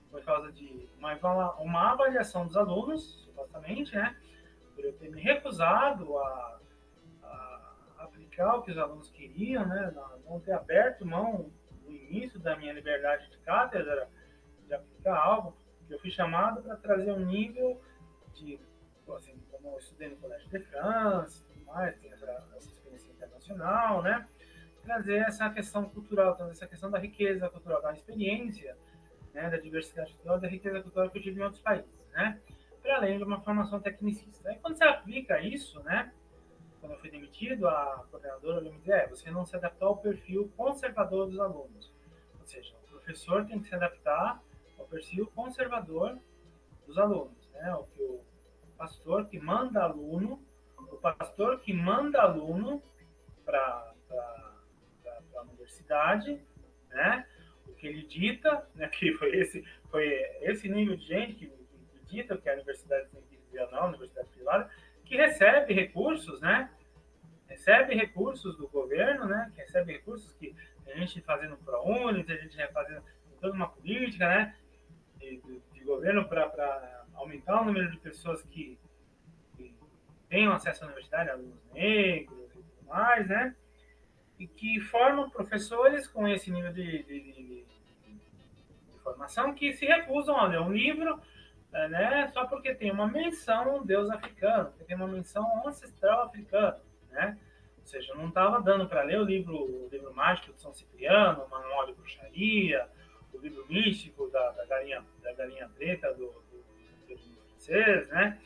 por causa de uma, uma avaliação dos alunos, supostamente, né? Por eu ter me recusado a, a aplicar o que os alunos queriam, né? Não ter aberto mão no início da minha liberdade de cátedra de aplicar algo eu fui chamado para trazer um nível de, assim, eu estudei no Colégio de France, tudo mais, tem essa, essa experiência internacional, né? Trazer essa questão cultural, trazer essa questão da riqueza cultural, da experiência, né, da diversidade cultural, da riqueza cultural que eu tive em outros países, né? Para além de uma formação tecnicista. E quando você aplica isso, né? Quando eu fui demitido, a coordenadora me disse, é, você não se adaptou ao perfil conservador dos alunos. Ou seja, o professor tem que se adaptar ao perfil conservador dos alunos, né? O que o pastor que manda aluno, o pastor que manda aluno para a universidade, né? O que ele dita, né? Que foi esse, foi esse nível de gente que, que dita que a universidade tem que viver não, universidade privada, que recebe recursos, né? Recebe recursos do governo, né? Que recebe recursos que a gente fazendo ProUni, a gente fazendo toda uma política, né? de, de governo para aumentar o número de pessoas que, que tenham acesso à universidade, alunos negros e tudo mais, né? E que formam professores com esse nível de, de, de, de formação que se recusam a ler um livro eh, né, só porque tem uma menção deus africano, porque tem uma menção ancestral africano, né? Ou seja, não estava dando para ler o livro, o livro mágico de São Cipriano, o Manual de Bruxaria, o livro místico da, da, galinha, da galinha preta do francês, né?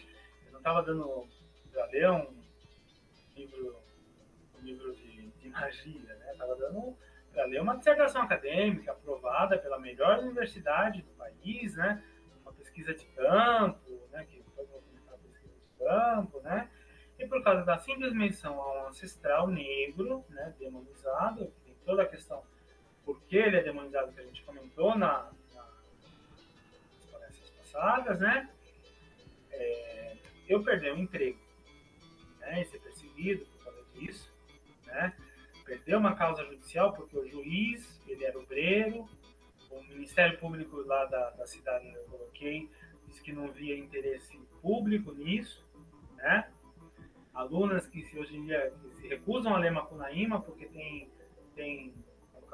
Eu não estava dando para ler um livro, um livro de, de magia, né? Estava dando para ler uma dissertação acadêmica aprovada pela melhor universidade do país, né? Uma pesquisa de campo, né? Que foi uma pesquisa de campo, né? E por causa da simples menção a um ancestral negro, né, demonizado, tem toda a questão por que ele é demonizado, que a gente comentou na, na, nas palestras passadas, né? É, eu perdi o um emprego, né? E ser perseguido por causa disso, né? Perdeu uma causa judicial porque o juiz, ele era obreiro, o Ministério Público lá da, da cidade onde eu coloquei disse que não via interesse público nisso, né? Alunas que se, hoje em dia se recusam a ler Macunaíma porque tem, tem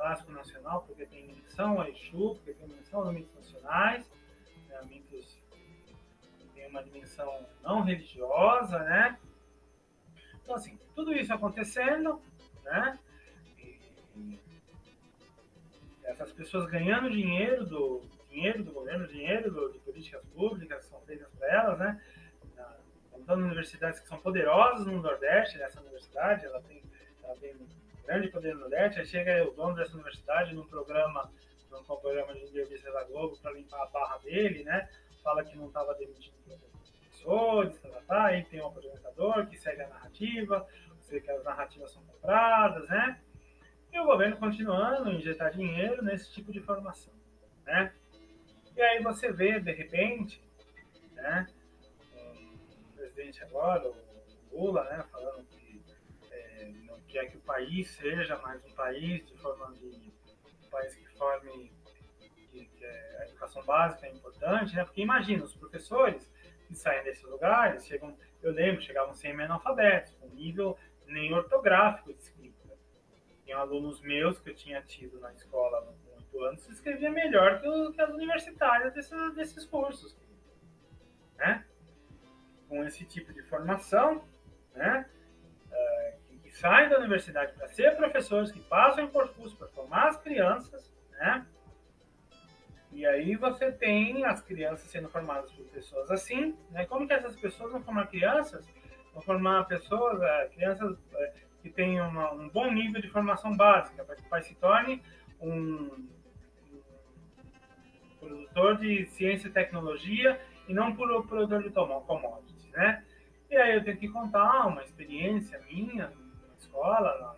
clássico nacional, porque tem menção a Exu, porque tem menção a mitos nacionais, tem uma dimensão não religiosa, né? Então, assim, tudo isso acontecendo, né? E, e essas pessoas ganhando dinheiro do dinheiro do governo, dinheiro do, de políticas públicas que são feitas para elas, né? Contando universidades que são poderosas no Nordeste, essa universidade, ela tem, ela tem grande poder no Nordeste, aí chega o dono dessa universidade num programa, num programa de entrevista da Globo para limpar a barra dele, né? Fala que não estava demitindo professores, tá, aí tem um apresentador que segue a narrativa, sei que as narrativas são compradas, né? E o governo continuando a injetar dinheiro nesse tipo de formação, né? E aí você vê, de repente, né? O presidente agora, o Lula, né? Falando que é, não quer que o país seja mais um país de forma de um país que forme a educação básica é importante, né? Porque imagina os professores que saem desses lugares chegam, eu lembro, chegavam semi-analfabetos, com nível nem ortográfico de escrita. Tem alunos meus que eu tinha tido na escola com oito anos que escrevia melhor que, o, que as universitárias desses, desses cursos. Né? Com esse tipo de formação, né? Uh, que, saem da universidade para ser professores, que passam por curso para formar as crianças, né? E aí você tem as crianças sendo formadas por pessoas assim, né? Como que essas pessoas vão formar crianças? Vão formar pessoas, é, crianças é, que tenham uma, um bom nível de formação básica, para que o pai se torne um, um, produtor de ciência e tecnologia e não por produtor de commodities, né? E aí eu tenho que contar uma experiência minha na escola, na,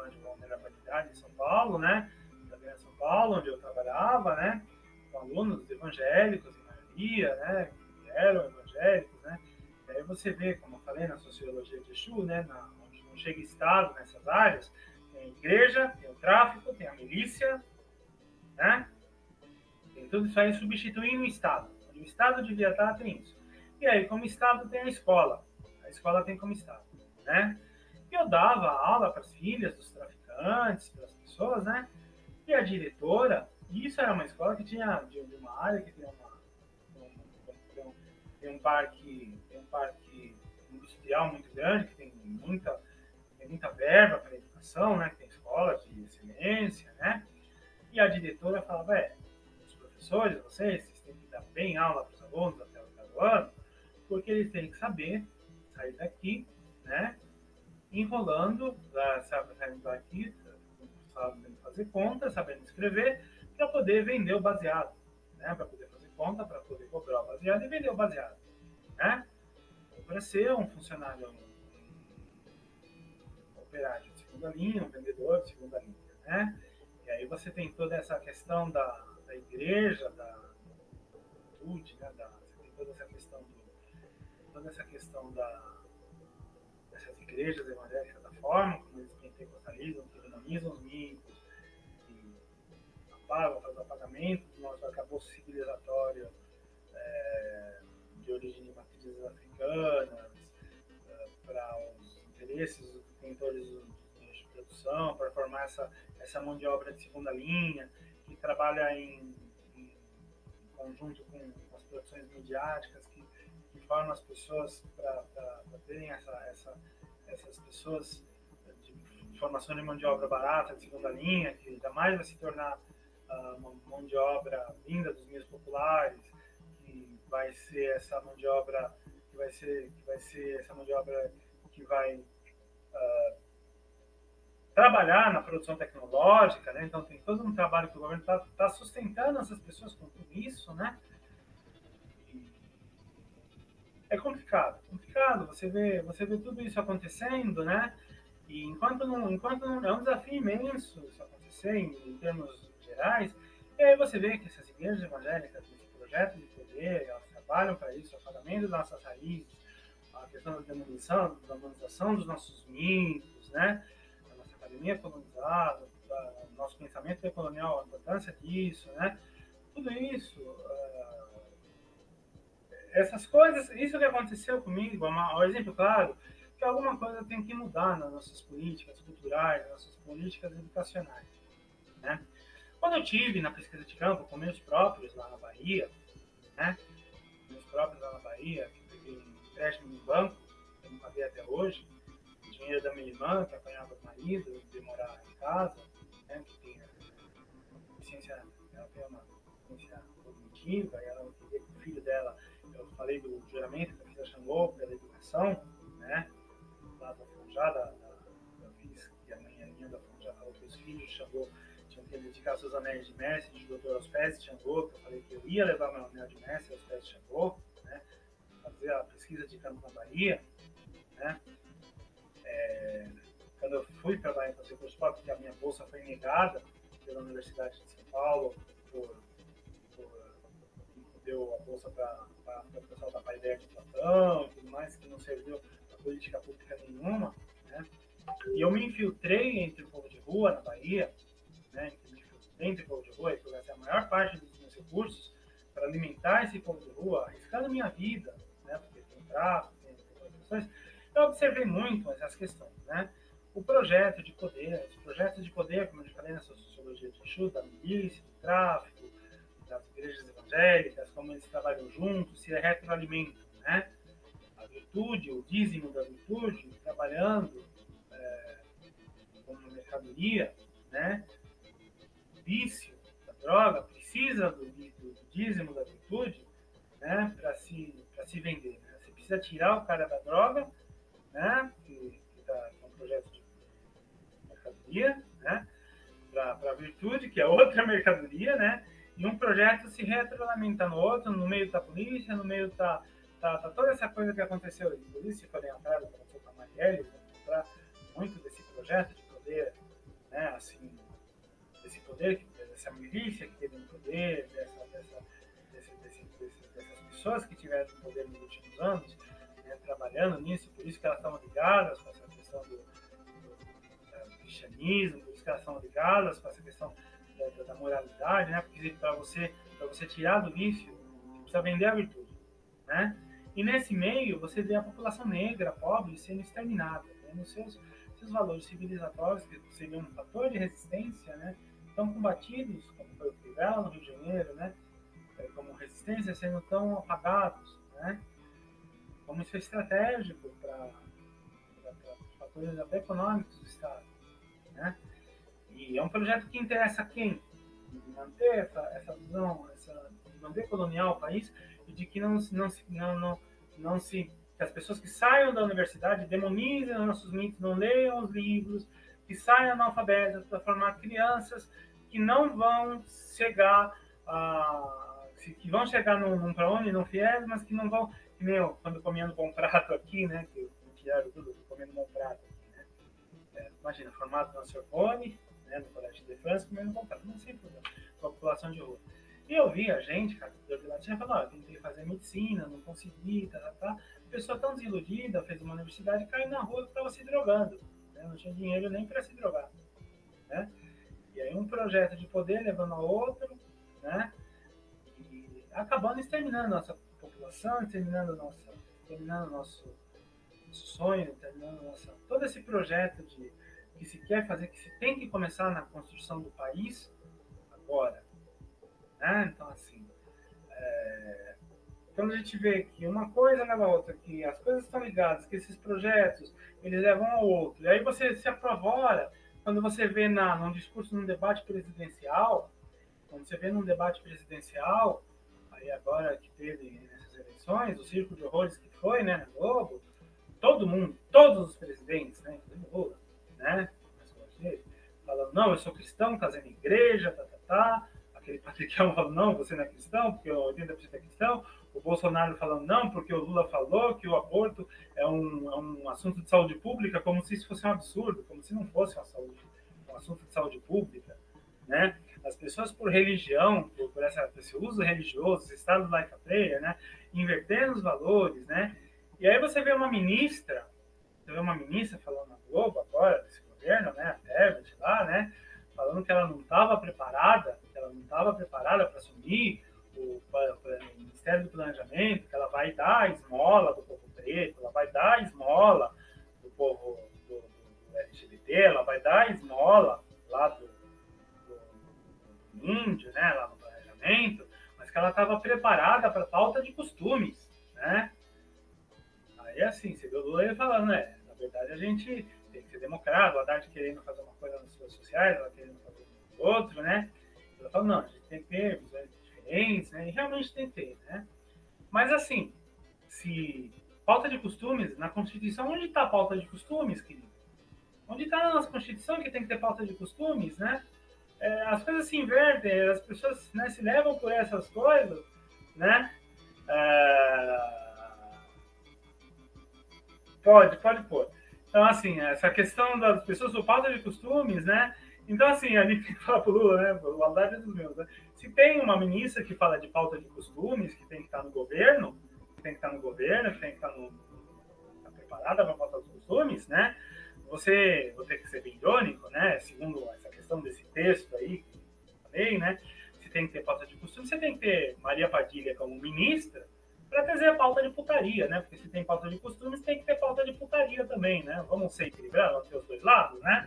no de Qualidade em São Paulo, né? Paulo, onde eu trabalhava, né, com alunos evangélicos, em maioria, né, que eram evangélicos, né, e aí você vê, como eu falei na sociologia de Exu, né, na, onde não chega Estado nessas áreas, tem a igreja, tem o tráfico, tem a milícia, né, tem tudo isso aí substituindo o Estado. O Estado devia estar, tem isso. E aí, como Estado, tem a escola. A escola tem como Estado, né? E eu dava aula para as filhas dos traficantes, para as pessoas, né? E a diretora, isso era uma escola que tinha de, uma área que tem uma, um, tem um parque, tem um parque industrial muito grande, que tem muita, tem muita verba para educação, né? Que tem escola de excelência, né? E a diretora falava, é, os professores, vocês, vocês têm que dar bem aula para os alunos até o oitavo ano, porque eles têm que saber sair daqui, né? Enrolando, sabe, saindo daqui, sabendo fazer conta, sabendo escrever, para poder vender o baseado, né? Para poder fazer conta, para poder cobrar o baseado e vender o baseado, né? Para ser um funcionário, um operário de segunda linha, um vendedor de segunda linha, né? E aí você tem toda essa questão da, da igreja, da juventude, né? Da, você tem toda essa questão do, toda essa questão da dessas igrejas evangélicas da forma como eles pentecostalizam, os que apagam, fazem o apagamento do nosso arcabouço civilizatório é, de origem de matrizes africanas, é, para os interesses dos detentores de produção, para formar essa, essa mão de obra de segunda linha, que trabalha em, em conjunto com as produções midiáticas, que, que formam as pessoas para terem essa, essa, essas pessoas formação de mão de obra barata, de segunda linha, que jamais vai se tornar uma mão de obra vinda dos meios populares, que vai ser essa mão de obra que vai ser que vai ser essa mão de obra que vai uh, trabalhar na produção tecnológica, né? Então tem todo um trabalho que o governo está tá sustentando essas pessoas com tudo isso, né? é complicado, complicado. Você vê, você vê tudo isso acontecendo, né? E enquanto não, enquanto não, é um desafio imenso isso acontecer em, em termos gerais, e aí você vê que essas igrejas evangélicas, esse projeto de poder, elas trabalham para isso, o apagamento das nossas raízes, a questão da demonização, da demonização dos nossos mitos, né? A nossa academia colonizada, o nosso pensamento decolonial, a importância disso, né? Tudo isso, uh, essas coisas, isso que aconteceu comigo, um exemplo claro, que alguma coisa tem que mudar nas nossas políticas culturais, nas nossas políticas educacionais. Né? Quando eu tive na pesquisa de campo com meus próprios lá na Bahia, né? meus próprios lá na Bahia, que peguei um empréstimo no banco, que eu não paguei até hoje, o dinheiro da minha irmã, que apanhava o marido de morar em casa, né? que tem licença, ela tem uma licença cognitiva, e ela queria que o filho dela, eu falei do juramento que a filha chamou pela educação, né? lá da Funjada, da, da FIS, que a mãe da Funjada falou que os filhos Xangô que dedicar seus anéis de mestre, de doutor aos pés de Xangô, que eu falei que eu ia levar meu anel de mestre aos pés de Xangô, né? fazer a pesquisa de Bahia, né? É, quando eu fui para Bahia fazer o curso porque a minha bolsa foi negada pela Universidade de São Paulo, por, por deu a bolsa para o pessoal da Paideia de Platão e tudo mais, que não serviu política pública nenhuma, né? E eu me infiltrei entre o povo de rua na Bahia, né? Entre o povo de rua, e peguei a maior parte dos meus recursos para alimentar esse povo de rua, arriscando minha vida, né? Porque tem tráfico, tem, tem questões. Eu observei muito essas questões, né? O projeto de poder, os projetos de poder, como eu já falei na sociologia de Exu, da milícia, do tráfico, das igrejas evangélicas, como eles trabalham juntos, se retroalimentam, né? A virtude, o dízimo da virtude, trabalhando é, como mercadoria, né? Vício da droga precisa do, do, do dízimo da virtude, né? Para se, se vender. Né? Você precisa tirar o cara da droga, né? Que, que, tá, que é um projeto de mercadoria, né? Para a virtude, que é outra mercadoria, né? E um projeto se retroalimenta no outro, no meio da polícia, no meio da. Tá, tá, toda essa coisa que aconteceu, inclusive se forem atrás da aconteceu com a Marielle, mostrar muito desse projeto de poder, né, assim, poder, dessa milícia que teve no poder, dessa, dessa, desse, desse, desse, dessas pessoas que tiveram no poder nos últimos anos, né, trabalhando nisso, por isso que elas estão ligadas com essa questão do, do, do cristianismo, por isso que elas estão ligadas com essa questão da, da moralidade, né? Porque para você, você tirar do vício, você precisa vender a virtude, né? E nesse meio, você vê a população negra, pobre, sendo exterminada, tendo seus, seus valores civilizatórios, que seriam um fator de resistência, né? Tão combatidos, como foi o Crivella no Rio de Janeiro, né? É, como resistência, sendo tão apagados, né? Como isso é estratégico para fatores até econômicos do Estado, né? E é um projeto que interessa a quem? Manter essa, essa visão, essa, manter colonial o país e de que não, não, não, não, não se que as pessoas que saiam da universidade demonizem nossos mitos, não leiam os livros, que saiam analfabetas para formar crianças que não vão chegar a que vão chegar num, num para onde não fiéis, mas que não vão que nem eu, quando comendo bom prato aqui, né, que eu tiraram tudo, comendo bom prato, né? é, imagina, formado na Sorbonne, né, no Colégio de França, comendo contato, não sei por com a população de rua. E eu vi a gente, cara, vi lá, tinha falado, eu tentei fazer medicina, não consegui, tá, tá, tá. A pessoa tão desiludida, fez uma universidade caiu na rua estava se drogando. Né? Não tinha dinheiro nem para se drogar. Né? E aí um projeto de poder levando a outro, né? E acabando exterminando a nossa população, exterminando nossa, exterminando nosso, nosso sonho, exterminando nossa, todo esse projeto de que se quer fazer, que se tem que começar na construção do país agora. Né? Então, assim, é... quando a gente vê que uma coisa leva a outra, que as coisas estão ligadas, que esses projetos, eles levam ao outro, e aí você se aprovora, quando você vê na, num discurso, num debate presidencial, quando você vê num debate presidencial, aí agora que teve nessas eleições, o circo de horrores que foi, né, na Globo, todo mundo, todos os presidentes, né, inclusive Lula, né? Falando, não, eu sou cristão, na igreja, tá, tá, tá. Aquele patriarcal falando, não, você não é cristão, porque 80% é cristão. O Bolsonaro falando, não, porque o Lula falou que o aborto é um, é um assunto de saúde pública, como se isso fosse um absurdo, como se não fosse saúde, um assunto de saúde pública, né? As pessoas por religião, por, por essa, esse uso religioso, esse estado laica player, né? Invertendo os valores, né? E aí você vê uma ministra, você vê uma ministra falando Globo agora, desse governo, né, a Herbert lá, né, falando que ela não estava preparada, que ela não estava preparada para assumir o, o, Ministério do Planejamento, que ela vai dar esmola do povo preto, ela vai dar esmola do povo do, do LGBT, ela vai dar esmola lá do, do, do índio, né, lá no planejamento, mas que ela estava preparada para falta de costumes, né? Aí assim, você viu o Lula falando, né? Na verdade, a gente tem que ser democrata, o Haddad querendo fazer uma coisa nas suas sociais, ela querendo fazer outro, né? Ela fala, não, a gente tem que ter visões diferentes, né? E realmente ter, né? Mas assim, se pauta de costumes, na Constituição, onde está a pauta de costumes, querido? Onde está na nossa Constituição que tem que ter pauta de costumes, né? É, as coisas se invertem, as pessoas né, se levam por essas coisas, né? É... Pode, pode pôr. Então, assim, essa questão das pessoas, o falta de costumes, né? Então, assim, a gente fala pro Lula, né? O Haddad é dos meus, né? Se tem uma ministra que fala de pauta de costumes, que tem que estar no governo, que tem que estar no governo, que tem que estar, no, estar preparada para pauta dos costumes, né? Você, vou ter que ser bem irônico, né? Segundo essa questão desse texto aí que eu falei, né? Se tem que ter pauta de costume, você tem que ter Maria Padilha como ministra para trazer a pauta de putaria, né? Porque se tem pauta de costumes, tem que ter pauta de putaria também, né? Vamos ser equilibrados, vamos ter os dois lados, né?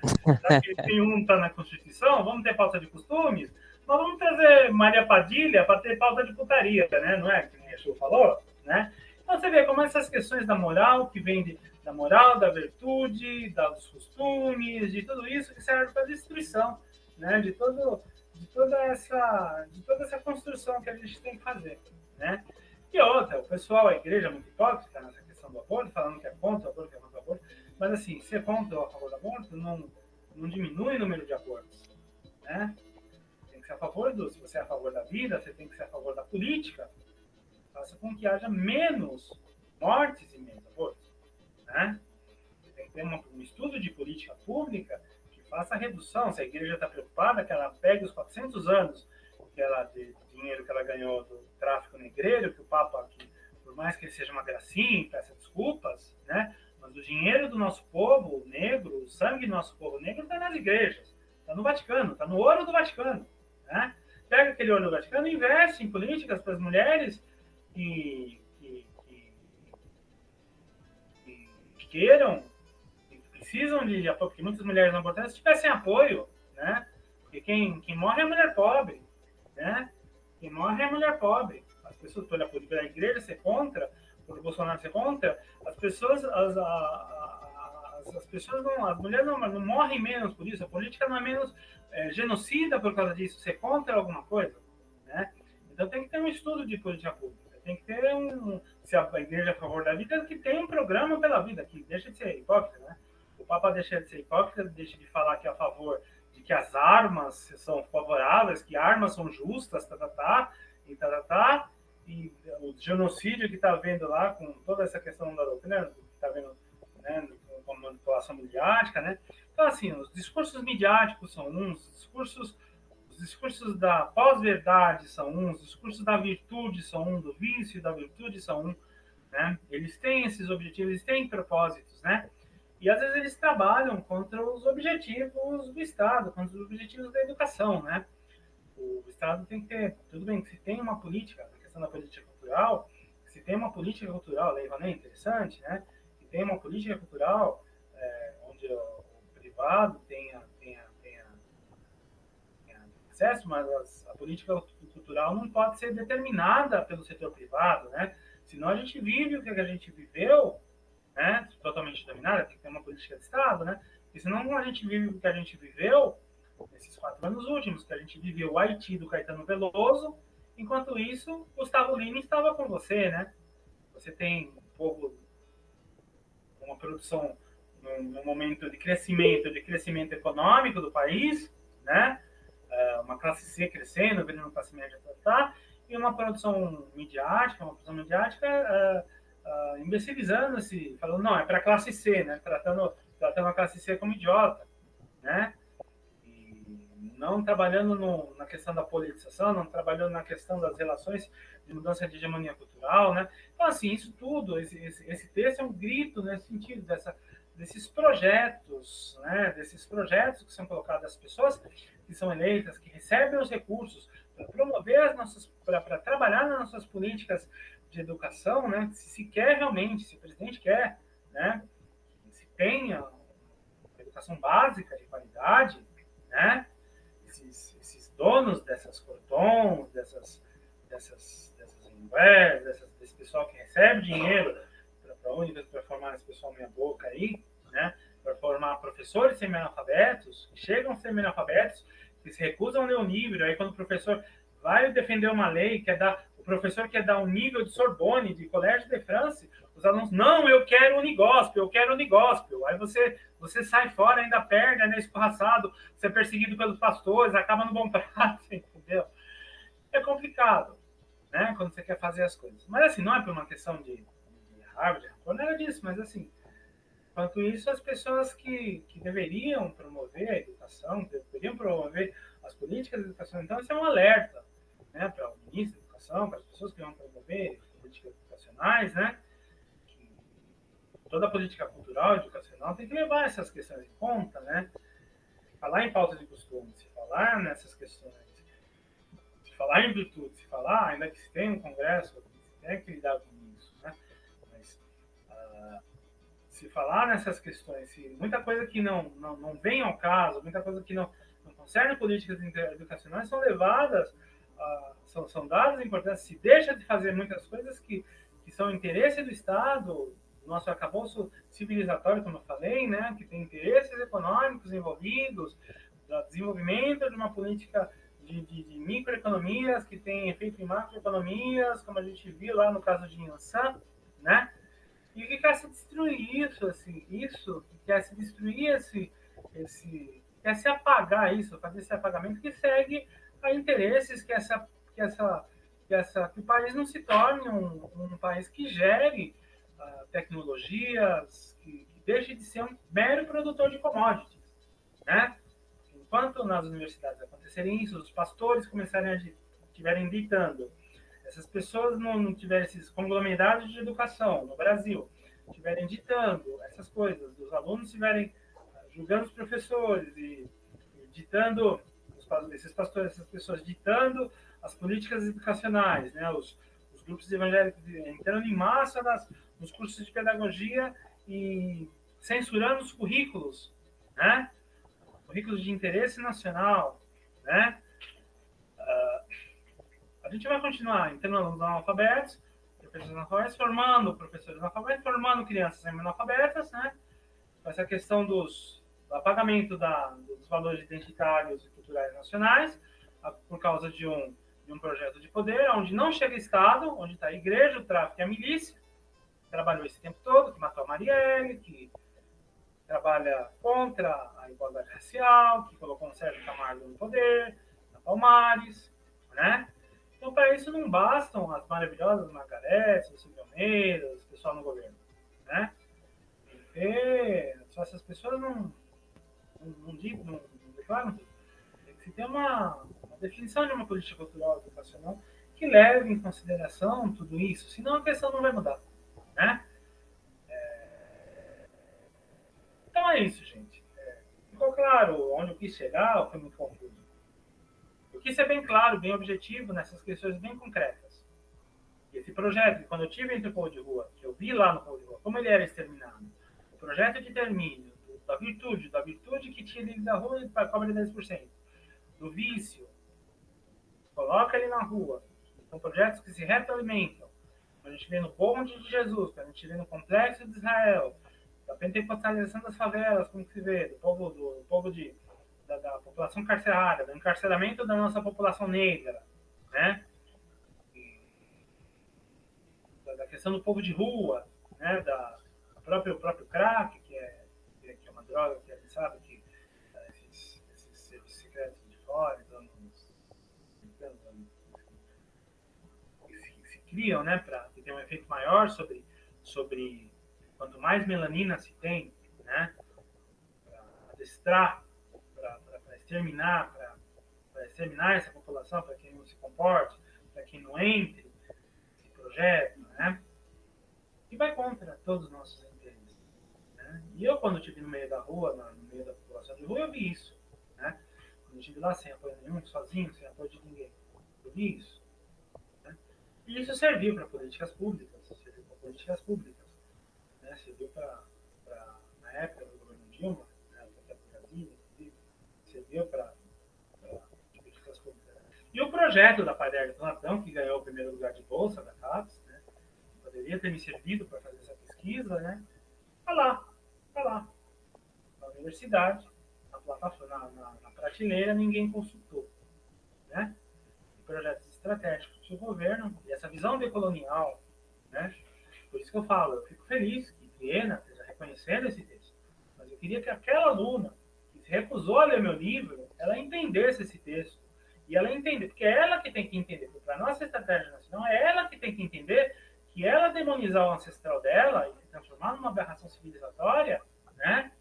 Já que tem um tá na Constituição, vamos ter pauta de costumes, mas vamos trazer Maria Padilha para ter pauta de putaria, né? Não é que nem a Chu falou, né? Então você vê como essas questões da moral, que vem de, da moral, da virtude, dos costumes, de tudo isso que serve para a destruição, né? De todo de toda essa de toda essa construção que a gente tem que fazer, né? E outra, o pessoal, a igreja é muito hipócrita nessa questão do aborto, falando que é contra o aborto, que é contra o aborto, mas assim, ser contra ou a favor do aborto não, não diminui o número de abortos, né? Tem que ser a favor do, se você é a favor da vida, você tem que ser a favor da política, faça com que haja menos mortes e menos abortos, né? Você tem que ter uma, um estudo de política pública que faça a redução, se a igreja está preocupada, que ela pegue os 400 anos que ela de dinheiro que ela ganhou do tráfico negreiro, que o Papa, que, por mais que ele seja uma gracinha, peça desculpas, né? Mas o dinheiro do nosso povo negro, o sangue do nosso povo negro está nas igrejas, está no Vaticano, está no ouro do Vaticano, né? Pega aquele ouro do Vaticano e investe em políticas para as mulheres que, que, que, que queiram, que precisam de apoio, porque muitas mulheres não abortadas tivessem apoio, né? Porque quem, quem morre é mulher pobre, né? Quem morre é mulher pobre. As pessoas, pela da igreja, ser contra, por Bolsonaro ser contra, as pessoas, as, as, as, pessoas não, as mulheres não, não morrem menos por isso, a política não é menos é, genocida por causa disso, ser contra alguma coisa, né? Então tem que ter um estudo de política pública, tem que ter um, se a igreja é a favor da vida, que tem um programa pela vida, que deixa de ser hipócrita, né? O Papa deixa de ser hipócrita, deixa de falar que é a favor que as armas são favoráveis, que armas são justas, tá, tá, tá, e tá, tá, tá, e o genocídio que está vendo lá, com toda essa questão da doutrina, que está vendo né, com manipulação midiática, né? Então, assim, os discursos midiáticos são uns, os discursos, os discursos da pós-verdade são uns, os discursos da virtude são um, do vício e da virtude são um, né? Eles têm esses objetivos, eles têm propósitos, né? E às vezes eles trabalham contra os objetivos do Estado, contra os objetivos da educação, né? O Estado tem que ter, tudo bem que se tem uma política, a questão da política cultural, se tem uma política cultural, Rouanet é interessante, né? Se tem uma política cultural é, onde o, o, privado tenha, tenha, tenha, tenha acesso, mas as, a política cultural não pode ser determinada pelo setor privado, né? Senão a gente vive o que a gente viveu né, totalmente dominada, tem que ter uma política de Estado, né? Porque senão a gente vive o que a gente viveu nesses quatro anos últimos, que a gente viveu o Haiti do Caetano Veloso, enquanto isso, Gustavo Lima estava com você, né? Você tem um povo, uma produção num, momento de crescimento, de crescimento econômico do país, né? É, uma classe C crescendo, virando classe média, tá, tá, e uma produção midiática, uma produção midiática é, uh, imbecilizando-se, falando, não, é para classe C, né? Tratando, tratando a classe C como idiota, né? E não trabalhando no, na questão da politização, não trabalhando na questão das relações de mudança de hegemonia cultural, né? Então, assim, isso tudo, esse, esse, esse texto é um grito nesse sentido, dessa, desses projetos, né? Desses projetos que são colocados às pessoas que são eleitas, que recebem os recursos para promover as nossas, para trabalhar nas nossas políticas de educação, né, se se quer realmente, se o presidente quer, né, que se tenha educação básica de qualidade, né, esses, esses donos dessas cordons, dessas, dessas, dessas dessas, desse pessoal que recebe dinheiro para únicas para formar esse pessoal meia boca aí, né, para formar professores semi-analfabetos, que chegam semi-analfabetos, que se recusam a ler o livro, aí quando o professor vai defender uma lei, quer dar professor quer dar um nível de Sorbonne, de Colégio de France, os alunos, não, eu quero Unigóspio, eu quero Unigóspio. Aí você, você sai fora, ainda perde, ainda é escorraçado, você é perseguido pelos pastores, acaba no bom prato, entendeu? É complicado, né, quando você quer fazer as coisas. Mas assim, não é por uma questão de, de Harvard, é nada disso, mas assim, enquanto isso, as pessoas que, que deveriam promover a educação, deveriam promover as políticas de educação, então isso é um alerta, né, para o ministro educação, para as pessoas que vão promover políticas educacionais, né? Que toda política cultural educacional tem que levar essas questões em conta, né? Falar em pauta de costumes, falar nessas questões, falar em virtude, se falar, ainda que se tenha um congresso, tem que lidar com isso, né? Mas uh, se falar nessas questões, se muita coisa que não, não, não vem ao caso, muita coisa que não, não concerne políticas educacionais são levadas, são, são dadas importantes, se deixa de fazer muitas coisas que, que são interesse do Estado, nosso arcabouço civilizatório, como eu falei, né, que tem interesses econômicos envolvidos, do desenvolvimento de uma política de, de, de, microeconomias que tem efeito em macroeconomias, como a gente viu lá no caso de Yansan, né? E que quer se destruir isso, assim, isso, que quer se destruir esse, esse, quer se apagar isso, fazer esse apagamento que segue a interesses que essa, que essa, que essa, que o país não se torne um, um país que gere uh, tecnologias, que, que deixe de ser um mero produtor de commodities, né? enquanto nas universidades acontecerem isso, os pastores começarem a estiverem ditando, essas pessoas não, não tiverem esses conglomerados de educação no Brasil, estiverem ditando essas coisas, os alunos estiverem ah, julgando os professores e, ditando, esses pastores, essas pessoas ditando as políticas educacionais, né, os, os grupos evangélicos entrando em massa nas, nos cursos de pedagogia e censurando os currículos, né? currículos de interesse nacional, né? Uh, a gente vai continuar entrando alunos analfabetos, professores analfabetos, formando professores analfabetos, formando crianças analfabetas, né? Essa questão dos, do apagamento da, dos valores identitários culturais nacionais, por causa de um, de um projeto de poder, onde não chega Estado, onde está a igreja, o tráfico e a milícia, que trabalhou esse tempo todo, que matou a Marielle, que trabalha contra a igualdade racial, que colocou o Sérgio Camargo no poder, na Palmares, né? Então, para isso não bastam as maravilhosas Margaretes, os Silvio Almeida, o pessoal no governo, né? Porque só essas pessoas não, não, não, não declaram ter uma, uma definição de uma política cultural educacional que leve em consideração tudo isso, senão a questão não vai mudar, né? Então é isso, gente. É, ficou claro onde eu quis chegar ou foi muito confuso? Eu quis ser bem claro, bem objetivo nessas questões bem concretas. Esse projeto, quando eu tive entre o povo de rua, que eu vi lá no povo de rua, como ele era exterminado, o projeto de termínio, da virtude, da virtude que tira ele da rua e cobra 10%, do vício, coloca ele na rua, são projetos que se retroalimentam. A gente vê no Bonde de Jesus, a gente vê no Complexo de Israel, da pentecostalização das favelas, como se vê, do povo, do, do povo de, da, da, população carcerária, do encarceramento da nossa população negra, né? Da, da, questão do povo de rua, né? Da próprio, o próprio crack, que é, que é uma droga que a gente sabe que é, esses, esses serviços secretos de fora, então, que se, se criam, né? Para tenha um efeito maior sobre, sobre quanto mais melanina se tem, né, para adestrar, para exterminar, para exterminar essa população, para quem não se comporte, para quem não entre nesse projeto, né, e vai contra todos os nossos interesses. Né? E eu, quando estive no meio da rua, no meio da população de rua, eu vi isso. Né? Quando estive lá sem apoio nenhum, sozinho, sem apoio de ninguém, eu vi isso. E isso serviu para políticas públicas, serviu para políticas públicas né, serviu para, na época do governo Dilma, né, até para Brasília, serviu para políticas públicas. E o projeto da Paderno do Latão, que ganhou o primeiro lugar de bolsa da CAPES, né, poderia ter me servido para fazer essa pesquisa, né, está lá, está lá, na universidade, na plataforma, na, na, na prateleira, ninguém consultou, né, projetos estratégicos do governo, e essa visão decolonial, né, por isso que eu falo, eu fico feliz Viena esteja reconhecendo esse texto. Mas eu queria que aquela aluna que se recusou a ler meu livro, ela entendesse esse texto. E ela entender, porque é ela que tem que entender, para a nossa estratégia nacional, é ela que tem que entender que ela demonizar o ancestral dela e se transformar numa aberração civilizatória, né?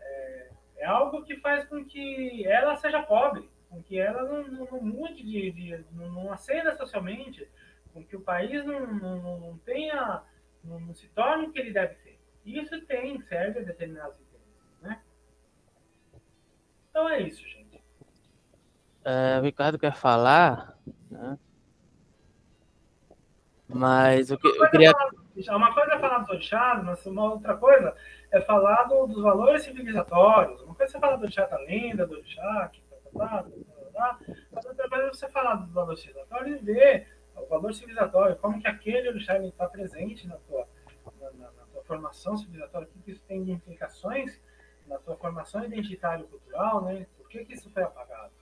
É, é, algo que faz com que ela seja pobre, com que ela não, não, não mude de, de não, não acenda socialmente, com que o país não, não, tenha não, não se torne o que ele deve ser. Isso tem, serve a determinados interesses, né? Então é isso, gente. É, o Ricardo quer falar Né? Mas o que eu queria. Uma coisa é falar dos orixás, mas uma outra coisa é falar do, dos valores civilizatórios. Uma coisa é falar do orixá da lenda, do orixá, que outra coisa é você falar dos valores civilizatórios e ver o valor civilizatório, como que aquele orixá está presente na tua, na, na, na, tua formação civilizatória, o que isso tem de implicações na tua formação identitária e cultural, né? Por que, que isso foi apagado?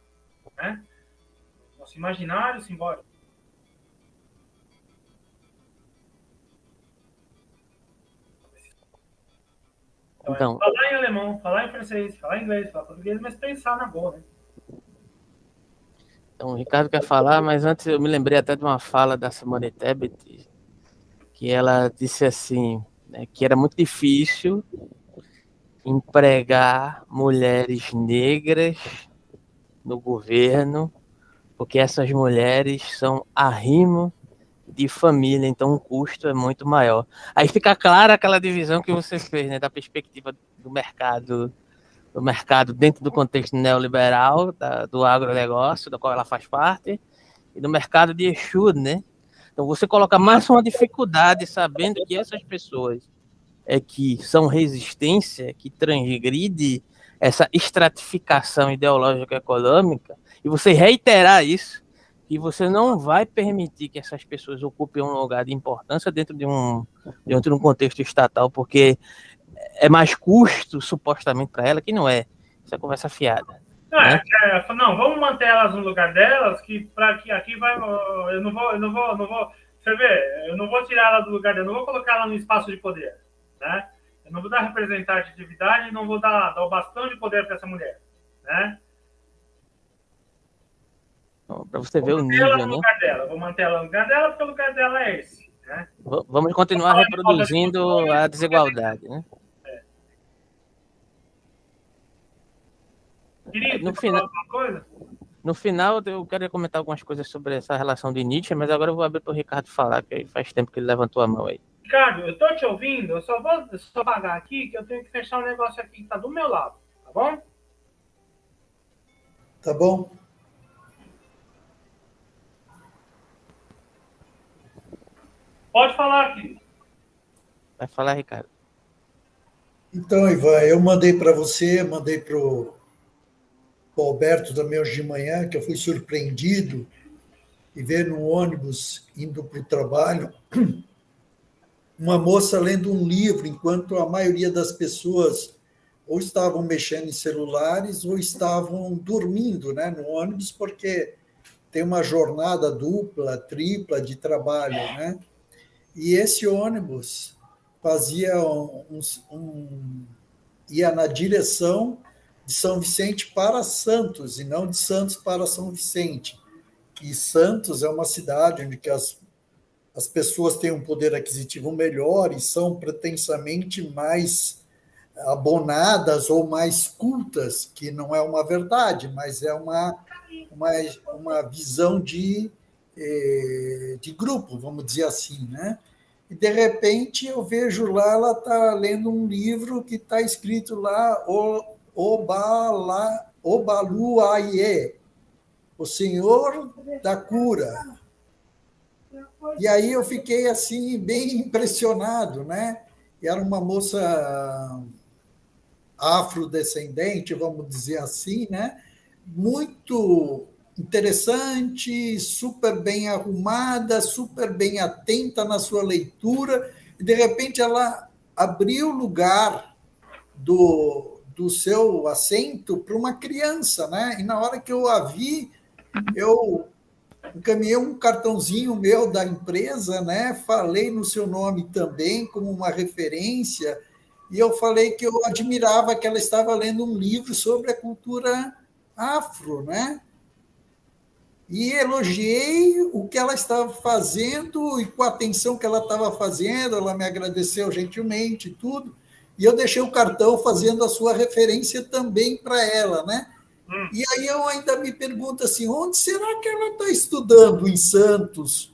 Né? Nosso imaginário simbólico. Então, falar em alemão, falar em francês, falar em inglês, falar português, mas pensar na boa, né? Então, o Ricardo quer falar, mas antes eu me lembrei até de uma fala da Simone Tebet, que ela disse assim, né, que era muito difícil empregar mulheres negras no governo, porque essas mulheres são arrimo de família, então o custo é muito maior. Aí fica clara aquela divisão que você fez, né, da perspectiva do mercado, do mercado dentro do contexto neoliberal, da, do agronegócio, do qual ela faz parte, e do mercado de Exu, né? Então você coloca mais uma dificuldade sabendo que essas pessoas é que são resistência, que transgride essa estratificação ideológica econômica, e você reiterar isso, que você não vai permitir que essas pessoas ocupem um lugar de importância dentro de um, dentro de um contexto estatal, porque é mais custo, supostamente, para ela, que não é. Isso é conversa fiada. Não, né? é, é, não, vamos manter elas no lugar delas, que para que aqui vai. Eu não vou, eu não vou, não vou. Você vê, eu não vou tirar ela do lugar dela, eu não vou colocar ela no espaço de poder. Né? Eu não vou dar representatividade e não vou dar, dar o bastão de poder para essa mulher. Né? Para você ver o nível, ela no né? lugar dela. Vou manter ela no lugar dela porque o lugar dela é esse. Né? Vamos continuar reproduzindo a desigualdade, né? Querido, no final, no final, eu quero comentar algumas coisas sobre essa relação de Nietzsche, mas agora eu vou abrir para o Ricardo falar, que faz tempo que ele levantou a mão aí. Ricardo, eu tô te ouvindo, eu só vou só pagar aqui que eu tenho que fechar um negócio aqui que tá do meu lado, tá bom? Tá bom. Pode falar, aqui. Vai falar, Ricardo. Então, Ivan, eu mandei para você, mandei para o Alberto também hoje de manhã, que eu fui surpreendido e ver no ônibus indo para o trabalho uma moça lendo um livro, enquanto a maioria das pessoas ou estavam mexendo em celulares ou estavam dormindo né, no ônibus, porque tem uma jornada dupla, tripla de trabalho. Né? E esse ônibus fazia um, um, ia na direção de São Vicente para Santos, e não de Santos para São Vicente. E Santos é uma cidade onde que as as pessoas têm um poder aquisitivo melhor e são pretensamente mais abonadas ou mais cultas, que não é uma verdade, mas é uma, uma, uma visão de, eh, de grupo, vamos dizer assim, né? E de repente eu vejo lá, ela está lendo um livro que está escrito lá Obala, Obaluaie, o Senhor da Cura. E aí eu fiquei assim bem impressionado, né? Era uma moça afrodescendente, vamos dizer assim, né? Muito interessante, super bem arrumada, super bem atenta na sua leitura, e de repente ela abriu lugar do, do seu assento para uma criança, né? E na hora que eu a vi, eu encaminhei um cartãozinho meu da empresa, né? Falei no seu nome também como uma referência e eu falei que eu admirava que ela estava lendo um livro sobre a cultura afro, né? E elogiei o que ela estava fazendo e com a atenção que ela estava fazendo, ela me agradeceu gentilmente tudo. E eu deixei o cartão fazendo a sua referência também para ela, né? Hum. E aí eu ainda me pergunto assim, onde será que ela está estudando em Santos?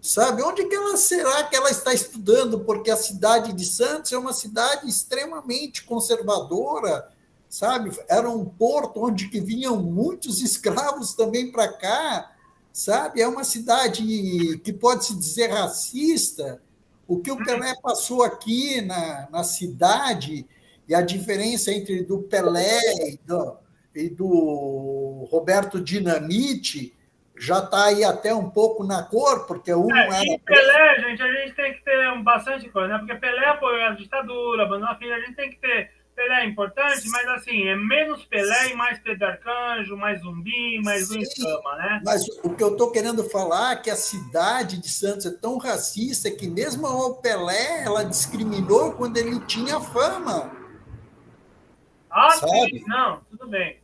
Sabe, onde que ela será que ela está estudando? Porque a cidade de Santos é uma cidade extremamente conservadora, sabe? Era um porto onde que vinham muitos escravos também para cá, sabe? É uma cidade que pode se dizer racista. O que o Pelé passou aqui na, na cidade e a diferença entre do Pelé e do, e do Roberto Dinamite já está aí até um pouco na cor, porque um é, era. E Pelé, gente, a gente tem que ter bastante coisa, né? Porque Pelé apoiou a ditadura, abandonou a filha, a gente tem que ter. Pelé é importante, mas assim, é menos Pelé e mais Pedro Arcanjo, mais Zumbi, mais Sim, Escama, né? Mas o que eu estou querendo falar é que a cidade de Santos é tão racista que mesmo o Pelé ela discriminou quando ele tinha fama. Ah, sabe? sim, não, tudo bem.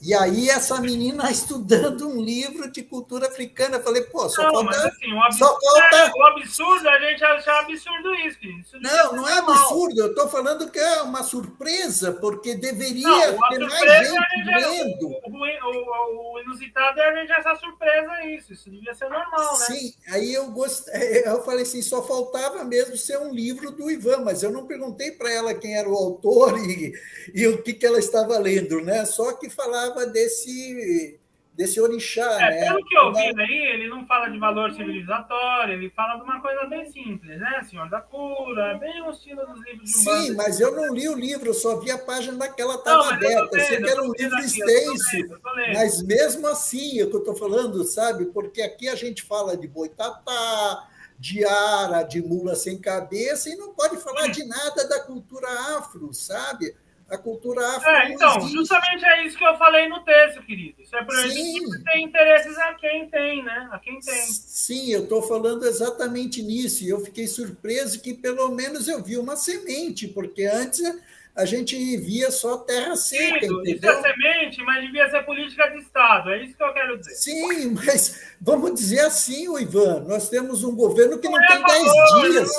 E aí essa menina estudando um livro de cultura africana, eu falei, pô, só não, falta... Mas, assim, o absurdo, só falta... É, o absurdo, a gente acha absurdo isso, isso Não, não é absurdo, eu estou falando que é uma surpresa, porque deveria não, ter mais gente vendo. O, o, o, inusitado é a gente essa surpresa, isso, isso devia ser normal, né? Sim, aí eu gostei, eu falei assim, só faltava mesmo ser um livro do Ivan, mas eu não perguntei para ela quem era o autor e, e o que, que ela estava lendo, né? Só que falava falava desse, desse orixá. É, né? Pelo que eu vi aí, ele não fala de valor civilizatório, ele fala de uma coisa bem simples, né? Senhor da cura, bem o estilo dos livros de Sim, mas eu não li o livro, eu só vi a página daquela estava aberta. Eu, sei que era um livro extenso, mas mesmo assim, é o que eu estou falando, sabe? Porque aqui a gente fala de boitatá, de ara, de mula sem cabeça, e não pode falar Sim. de nada da cultura afro, sabe? A cultura afro. É, então, existe. justamente é isso que eu falei no texto, querido. Isso é gente tem interesses a quem tem, né? A quem tem. Sim, eu estou falando exatamente nisso. E eu fiquei surpreso que pelo menos eu vi uma semente, porque antes a gente via só terra seca, isso, entendeu? Isso é semente, mas devia ser política de Estado, é isso que eu quero dizer. Sim, mas vamos dizer assim, Ivan, nós temos um governo que não, não é tem 10 dias.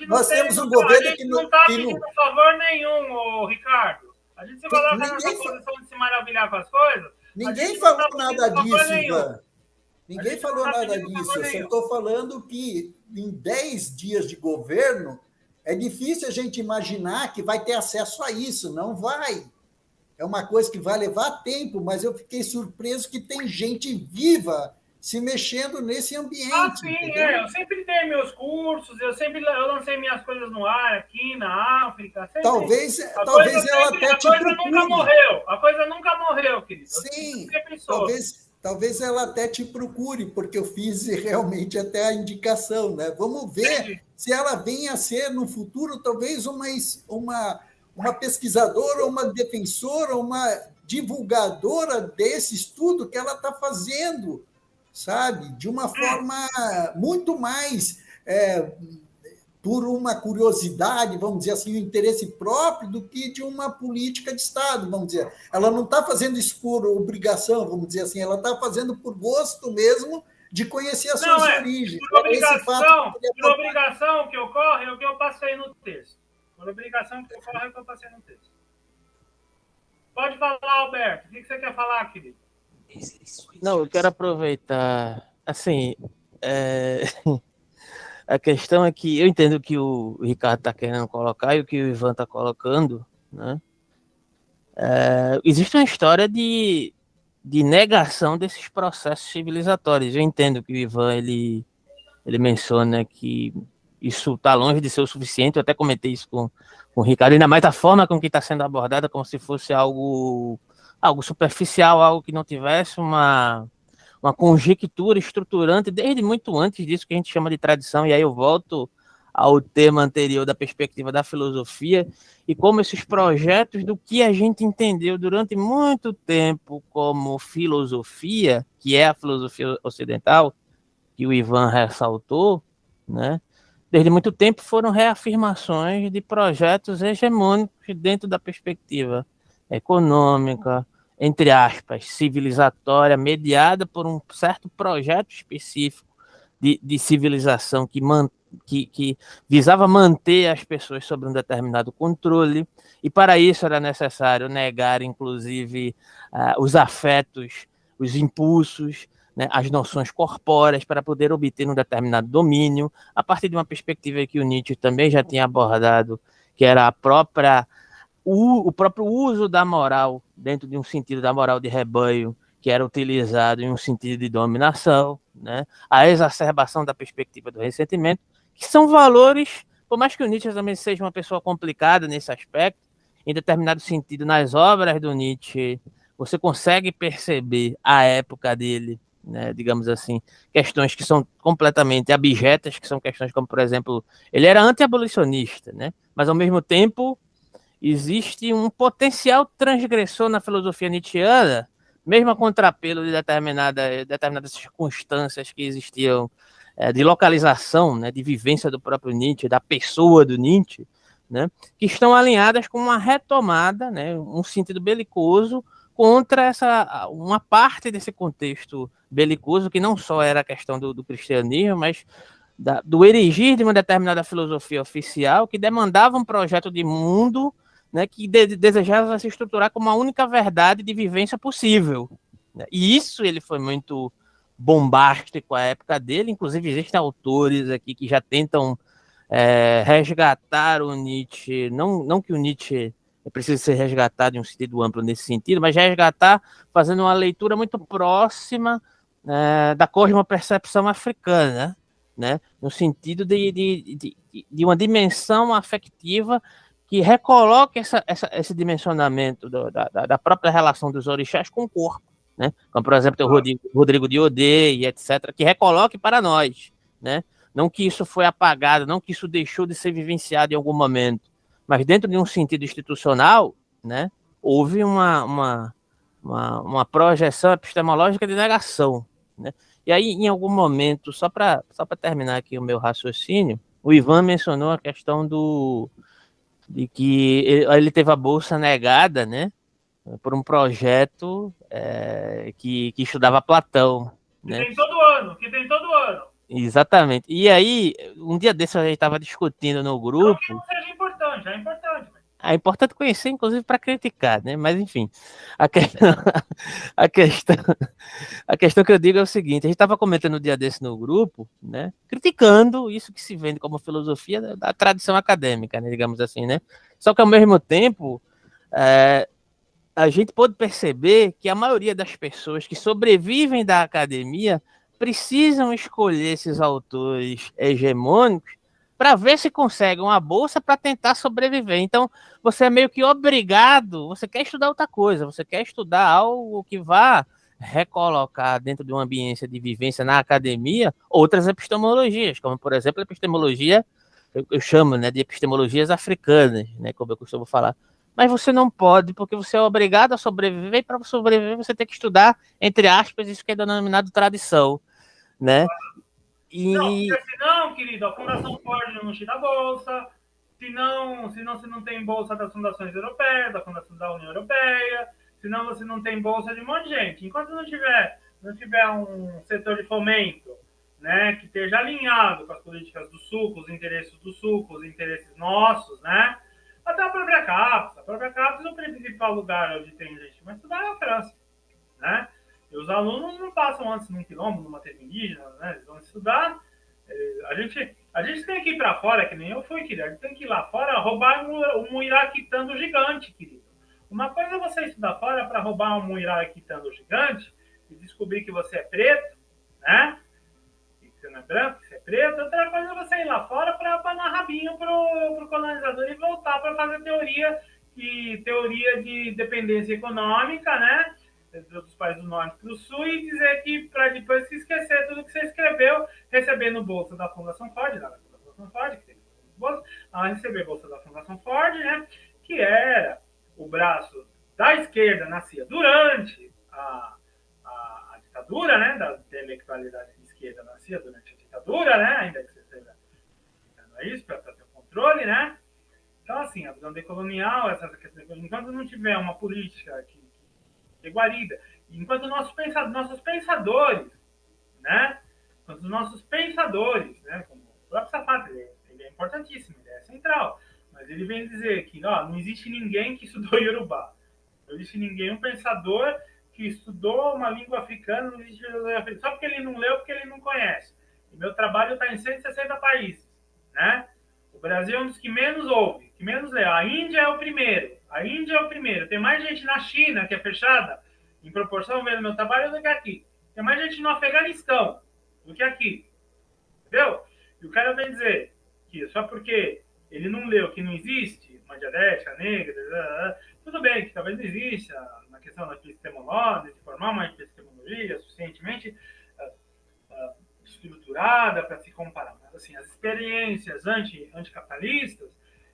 Não, nós tem, temos um governo que não... está pedindo não... favor nenhum, ô, Ricardo. A gente se coloca nessa posição de se maravilhar com as coisas. Ninguém falou tá nada disso, Ivan. Ninguém falou tá nada disso. Eu só estou falando que em 10 dias de governo é difícil a gente imaginar que vai ter acesso a isso, não vai. É uma coisa que vai levar tempo, mas eu fiquei surpreso que tem gente viva se mexendo nesse ambiente. Ah, sim, é. Eu sempre dei meus cursos, eu sempre eu lancei minhas coisas no ar aqui na África. Sempre. Talvez, talvez ela sempre, até te A coisa nunca morreu, a coisa nunca morreu, querido. Sim, talvez, talvez ela até te procure, porque eu fiz realmente até a indicação, né? Vamos ver se ela vem a ser no futuro talvez uma, uma, uma pesquisadora, uma defensora, uma divulgadora desse estudo que ela está fazendo, sabe? De uma forma muito mais é, por uma curiosidade, vamos dizer assim, um interesse próprio, do que de uma política de Estado, vamos dizer. Ela não está fazendo isso por obrigação, vamos dizer assim, ela está fazendo por gosto mesmo de conhecer as não, suas é, origens. Por obrigação, que por obrigação que ocorre é o que eu passei no texto. Por obrigação que ocorre é o que eu passei no texto. Pode falar, Alberto. O que você quer falar, querido? Não, eu quero aproveitar. Assim, é... A questão é que eu entendo que o Ricardo está querendo colocar e o que o Ivan está colocando, né? É, existe uma história de, de negação desses processos civilizatórios. Eu entendo que o Ivan ele, ele menciona que isso está longe de ser o suficiente. Eu até comentei isso com, com o Ricardo, ainda mais da forma com que está sendo abordada, como se fosse algo, algo superficial, algo que não tivesse uma, uma conjectura estruturante desde muito antes disso que a gente chama de tradição, e aí eu volto ao tema anterior da perspectiva da filosofia e como esses projetos do que a gente entendeu durante muito tempo como filosofia, que é a filosofia ocidental, que o Ivan ressaltou, né? Desde muito tempo foram reafirmações de projetos hegemônicos dentro da perspectiva econômica, entre aspas, civilizatória, mediada por um certo projeto específico de, de civilização que, man, que, que visava manter as pessoas sob um determinado controle, e para isso era necessário negar, inclusive, uh, os afetos, os impulsos, né, as noções corpóreas para poder obter um determinado domínio, a partir de uma perspectiva que o Nietzsche também já tinha abordado, que era a própria o, o próprio uso da moral, dentro de um sentido da moral de rebanho, que era utilizado em um sentido de dominação, né? a exacerbação da perspectiva do ressentimento, que são valores, por mais que o Nietzsche também seja uma pessoa complicada nesse aspecto, em determinado sentido, nas obras do Nietzsche, você consegue perceber a época dele, né, digamos assim, questões que são completamente abjetas, que são questões como, por exemplo, ele era anti-abolicionista, né, mas ao mesmo tempo existe um potencial transgressor na filosofia nietzschiana mesmo a contrapelo de determinada, determinadas circunstâncias que existiam é, de localização, né, de vivência do próprio Nietzsche, da pessoa do Nietzsche, né, que estão alinhadas com uma retomada, né, um sentido belicoso contra essa uma parte desse contexto belicoso que não só era a questão do, do cristianismo, mas da, do erigir de uma determinada filosofia oficial que demandava um projeto de mundo né, que de, desejava se estruturar como a única verdade de vivência possível. Né? E isso ele foi muito bombástico à época dele. Inclusive, existem autores aqui que já tentam é, resgatar o Nietzsche, não, não que o Nietzsche precise ser resgatado em um sentido amplo nesse sentido, mas resgatar fazendo uma leitura muito próxima é, da cosmopercepção africana, né? no sentido de, de, de, de uma dimensão afetiva que recoloque essa, essa, esse dimensionamento do, da, da, própria relação dos orixás com o corpo, né? Como, por exemplo, o Rodrigo, Rodrigo de Ode e etc., que recoloque para nós, né? Não que isso foi apagado, não que isso deixou de ser vivenciado em algum momento, mas dentro de um sentido institucional, né? Houve uma, uma, uma, uma projeção epistemológica de negação, né? E aí, em algum momento, só para só terminar aqui o meu raciocínio, o Ivan mencionou a questão do, de que ele teve a bolsa negada, né, por um projeto é, que, que estudava Platão. Que né? tem todo ano, que tem todo ano. Exatamente. E aí, um dia desse a gente estava discutindo no grupo. Não que não seja importante, é importante. É importante conhecer, inclusive, para criticar, né? Mas, enfim, a questão, a, questão, a questão que eu digo é o seguinte: a gente estava comentando um dia desse no grupo, né? Criticando isso que se vende como filosofia da, da tradição acadêmica, né? digamos assim, né? Só que, ao mesmo tempo, é, a gente pode perceber que a maioria das pessoas que sobrevivem da academia precisam escolher esses autores hegemônicos para ver se consegue uma bolsa para tentar sobreviver. Então, você é meio que obrigado, você quer estudar outra coisa, você quer estudar algo que vá recolocar dentro de uma ambiência de vivência na academia outras epistemologias, como por exemplo a epistemologia, eu, chamo né, de epistemologias africanas, né, como eu costumo falar. Mas você não pode, porque você é obrigado a sobreviver, e para sobreviver você tem que estudar, entre aspas, isso que é denominado tradição. Né? E... Não, porque senão, querido, a Fundação Ford não te dá bolsa, senão, senão você não tem bolsa das fundações europeias, da Fundação da União Europeia, senão você não tem bolsa de um monte de gente. Enquanto não tiver, não tiver um setor de fomento né, que esteja alinhado com as políticas do Sul, com os interesses do Sul, com os interesses nossos, né? Até a própria CAPES. A própria CAPES, o principal lugar onde tem gente vai estudar é a França, né? E os alunos não passam antes num quilombo, numa terra indígena, né? Eles vão estudar. É, a gente, a gente tem que ir para fora, que nem eu fui, querido. A gente tem que ir lá fora roubar um, um iraquitando gigante, querido. Uma coisa é você estudar fora para roubar um iraquitando gigante e descobrir que você é preto, né? Que você não é branco, que você é preto. Outra coisa é você ir lá fora para dar rabinho pro, pro colonizador e voltar para fazer teoria e teoria de dependência econômica, né? Dos países do norte para o sul e dizer que para depois se esquecer tudo que você escreveu, recebendo bolsa da Fundação Ford, da Fundação Ford, que tem bolsa, a receber bolsa da Fundação Ford, né, que era o braço da esquerda nascia durante a, a, a ditadura, né, da intelectualidade de esquerda nascia durante a ditadura, né, ainda que você não é isso, para ter controle, né, então, assim, a visão decolonial, essa questão, enquanto não tiver uma política que de guarida. Enquanto nossos, pensa, nossos pensadores, né? Enquanto os nossos pensadores, né? Como o próprio Sapato, ele, é, ele é importantíssimo, ele é central. Mas ele vem dizer que ó, não existe ninguém que estudou Yorubá. Não existe ninguém, um pensador que estudou uma língua africana, não existe só porque ele não leu, porque ele não conhece. E meu trabalho está em 160 países, né? O Brasil é um dos que menos ouve, que menos lê. A Índia é o primeiro. A Índia é o primeiro. Tem mais gente na China, que é fechada, em proporção vendo meu trabalho do que aqui. Tem mais gente no Afeganistão do que aqui. Entendeu? E o cara vem dizer que só porque ele não leu que não existe uma dialética negra, tudo bem, que talvez não exista na questão da epistemologia, de formar uma epistemologia suficientemente uh, uh, estruturada para se comparar. Mas, assim, as experiências anti, anticapitalistas,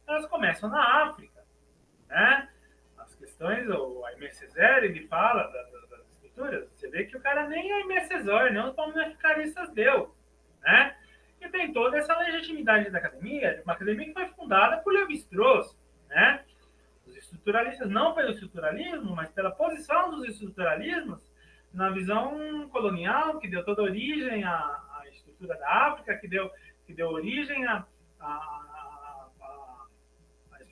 elas começam na África, né? As questões, o Aimé Césaire, ele fala das, das escrituras, você vê que o cara nem a Aimé nem os panafricanistas deu, né? E tem toda essa legitimidade da academia, uma academia que foi fundada por Levi-Strauss, né? Os estruturalistas, não pelo estruturalismo, mas pela posição dos estruturalismos na visão colonial, que deu toda origem à, à estrutura da África, que deu, que deu origem à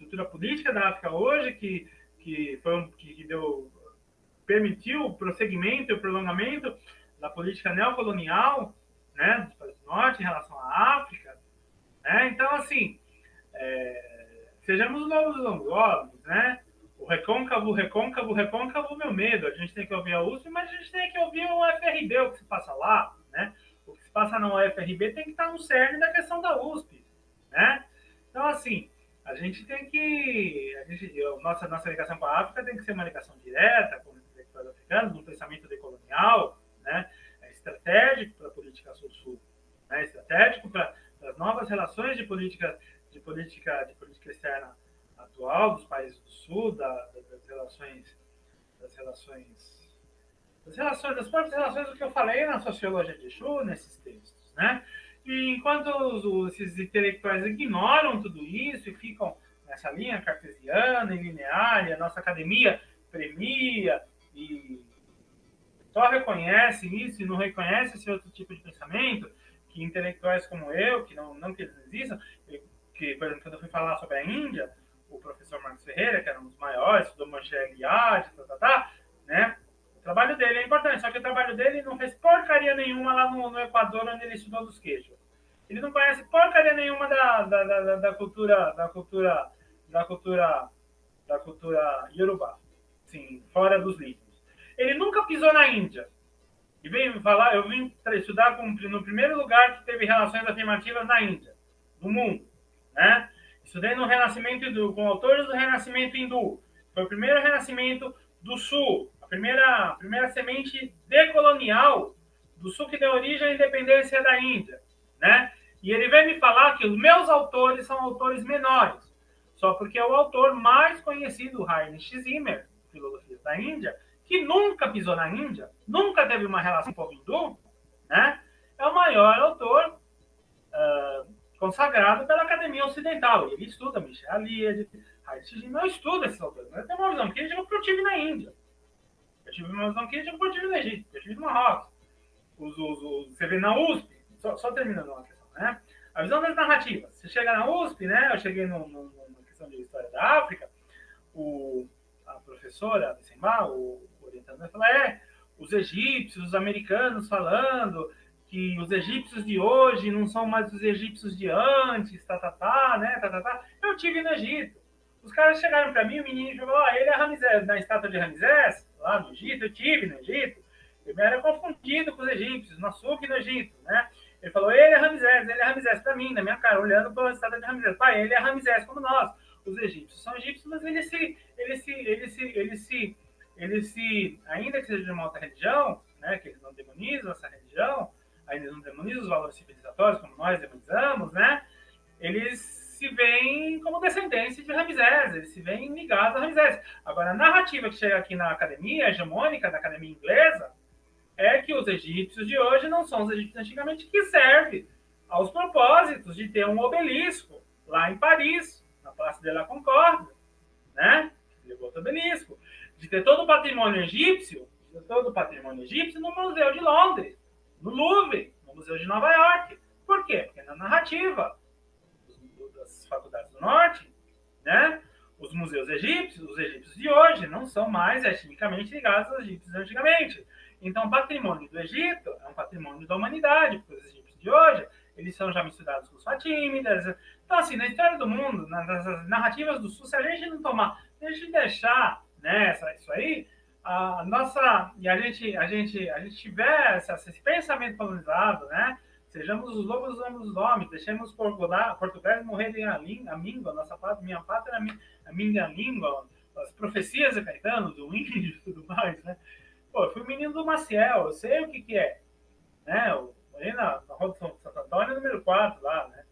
estrutura política da África hoje, que, que, foi um, que, que deu, permitiu o prosseguimento e o prolongamento da política neocolonial, né, dos países do norte em relação à África. Né? Então, assim, é, sejamos novos angólogos, né? O recôncavo, recôncavo, recôncavo, meu medo. A gente tem que ouvir a USP, mas a gente tem que ouvir o FRB, o que se passa lá, né? O que se passa no FRB tem que estar no cerne da questão da USP, né? Então, assim, a gente tem que. A gente, nossa, nossa ligação com a África tem que ser uma ligação direta com os intelectuais africanos, um pensamento decolonial, né? estratégico para a política sul-sul, né? estratégico para as novas relações de política, de política, de política externa atual dos países do sul, da, das relações, das relações, das relações, próprias relações do que eu falei na sociologia de Chu nesses textos, né? E enquanto os, esses intelectuais ignoram tudo isso e ficam nessa linha cartesiana e linear, e a nossa academia premia e só reconhece isso e não reconhece esse outro tipo de pensamento, que intelectuais como eu, que não, não que eles existam, que, por exemplo, quando eu fui falar sobre a Índia, o professor Marcos Ferreira, que era um dos maiores, estudou Mancheg Yad, tá, tá, tá, né? Trabalho dele é importante, só que o trabalho dele não fez porcaria nenhuma lá no, no Equador, onde ele estudou dos queijos. Ele não conhece porcaria nenhuma da, da, da, da cultura, da cultura, da cultura, da cultura iorubá, sim, fora dos livros. Ele nunca pisou na Índia. E veio falar, eu vim estudar com, no primeiro lugar que teve relações afirmativas na Índia, no mundo, né? Estudei no Renascimento Hindu, com autores do Renascimento Hindu. Foi o primeiro renascimento do Sul, a primeira, a primeira semente decolonial do Sul que deu origem à independência da Índia, né? E ele vem me falar que os meus autores são autores menores, só porque é o autor mais conhecido, Heinrich Zimmer, filosofia da Índia, que nunca pisou na Índia, nunca teve uma relação com o hindu, né? é o maior autor uh, consagrado pela Academia Ocidental. Ele estuda Michel Eliade, Heinrich não estuda esses autores, mas tem uma visão crítica porque eu tive na Índia. Tive uma visão crítica porque eu tive no Egito, eu tive no Marrocos. Os, os, os, você vê na USP, só, só terminando uma questão, né? A visão das narrativas. Você chega na USP, né? Eu cheguei no, no, numa questão de história da África, o, a professora, a o orientando, vai falar, é, os egípcios, os americanos falando que os egípcios de hoje não são mais os egípcios de antes, tá, tá, tá, né, tá, tá, tá. Eu tive no Egito. Os caras chegaram para mim, o menino falou, ah, ele é Ramsés, na estátua de Ramsés, lá no Egito, eu tive no Egito. Eu era confundido com os egípcios, no açúcar no Egito, né? Ele falou, ele é Ramsés, ele é Ramsés para mim, na minha cara, olhando para a estátua de Ramsés. Pai, ele é Ramsés como nós. Os egípcios são egípcios, mas eles se, eles se, eles se, eles se eles se, ainda que seja de uma outra religião, né, que eles não demonizam essa religião, ainda não demonizam os valores civilizatórios como nós demonizamos, né, eles se veem como descendentes de Ramsés, eles se veem ligados a Ramsés. Agora, a narrativa que chega aqui na academia, hegemônica da academia inglesa, é que os egípcios de hoje não são os egípcios antigamente, que serve aos propósitos de ter um obelisco lá em Paris, na Praça de la Concorde, né? Levou o obelisco de ter todo o patrimônio egípcio, de todo o patrimônio egípcio no Museu de Londres, no Louvre, no Museu de Nova York. Por quê? Porque na narrativa faculdades do norte, né, os museus egípcios, os egípcios de hoje, não são mais etnicamente ligados aos egípcios antigamente. Então, o patrimônio do Egito é um patrimônio da humanidade, porque os egípcios de hoje, eles são já misturados com os fatímidas. Então, assim, na história do mundo, nas narrativas do Sul, se a gente não tomar, se a gente deixar né, isso aí, a nossa e a gente a gente a gente tiver esse pensamento colonizado, né? Sejamos os lobos, usamos os homens, deixemos Portugal a, língua, a língua, nossa pátria, minha pátria, a minha língua, as profecias de Caetano, do índio e tudo mais, né? Pô, eu fui menino do Maciel, eu sei o que que é, né? Eu morei na, na Rua de São Santo Antônio, número 4 lá, né?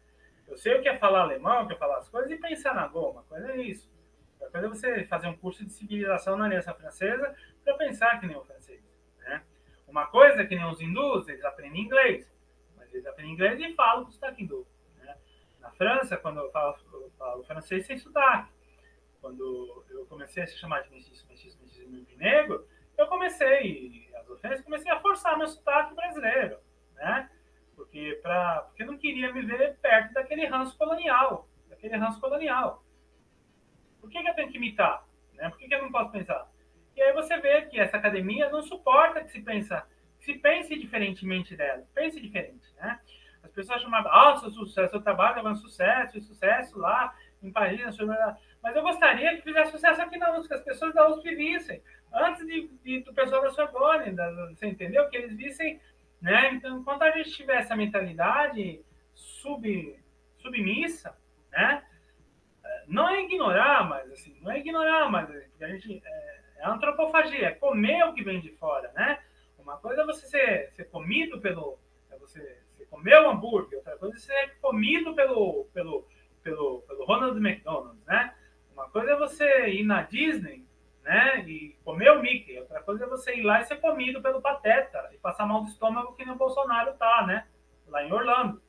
Eu sei o que é falar alemão, o que é falar as coisas e pensar na goma, coisa é isso. Uma coisa é você fazer um curso de civilização na Aliança Francesa para pensar que nem o francês. Né? Uma coisa é que nem os hindus, eles aprendem inglês, eles aprendem inglês e falam com sotaque hindu. Né? Na França, quando eu falo, eu falo francês sem sotaque. Quando eu comecei a se chamar de mestiço, mestiço, mestiço negro, eu comecei, as ofensas, comecei a forçar meu sotaque brasileiro, né? Porque, pra, porque eu não queria me ver perto daquele ranço colonial, daquele ranço colonial. Por que, que eu tenho que imitar? Né? Por que, que eu não posso pensar? E aí você vê que essa academia não suporta que se pensa, que se pense diferentemente dela. Pense diferente, né? As pessoas chamam, ah, seu sucesso, seu trabalho é um sucesso, sucesso lá em Paris, mas eu gostaria que fizesse sucesso aqui na USP, que as pessoas da USP vissem, antes de, de do pessoal da Sorbonne, da, você entendeu? Que eles vissem, né? Então, enquanto a gente tiver essa mentalidade sub, submissa, né? não é ignorar, mas assim, não é ignorar, mas a gente é, é antropofagia, é comer o que vem de fora, né? Uma coisa é você ser, ser comido pelo, é você, você comer o hambúrguer, outra coisa é ser comido pelo, pelo, pelo, pelo Ronald McDonald, né? Uma coisa é você ir na Disney, né? E comer o Mickey, outra coisa é você ir lá e ser comido pelo Pateta e passar mal do estômago que nem o Bolsonaro tá, né? Lá em Orlando,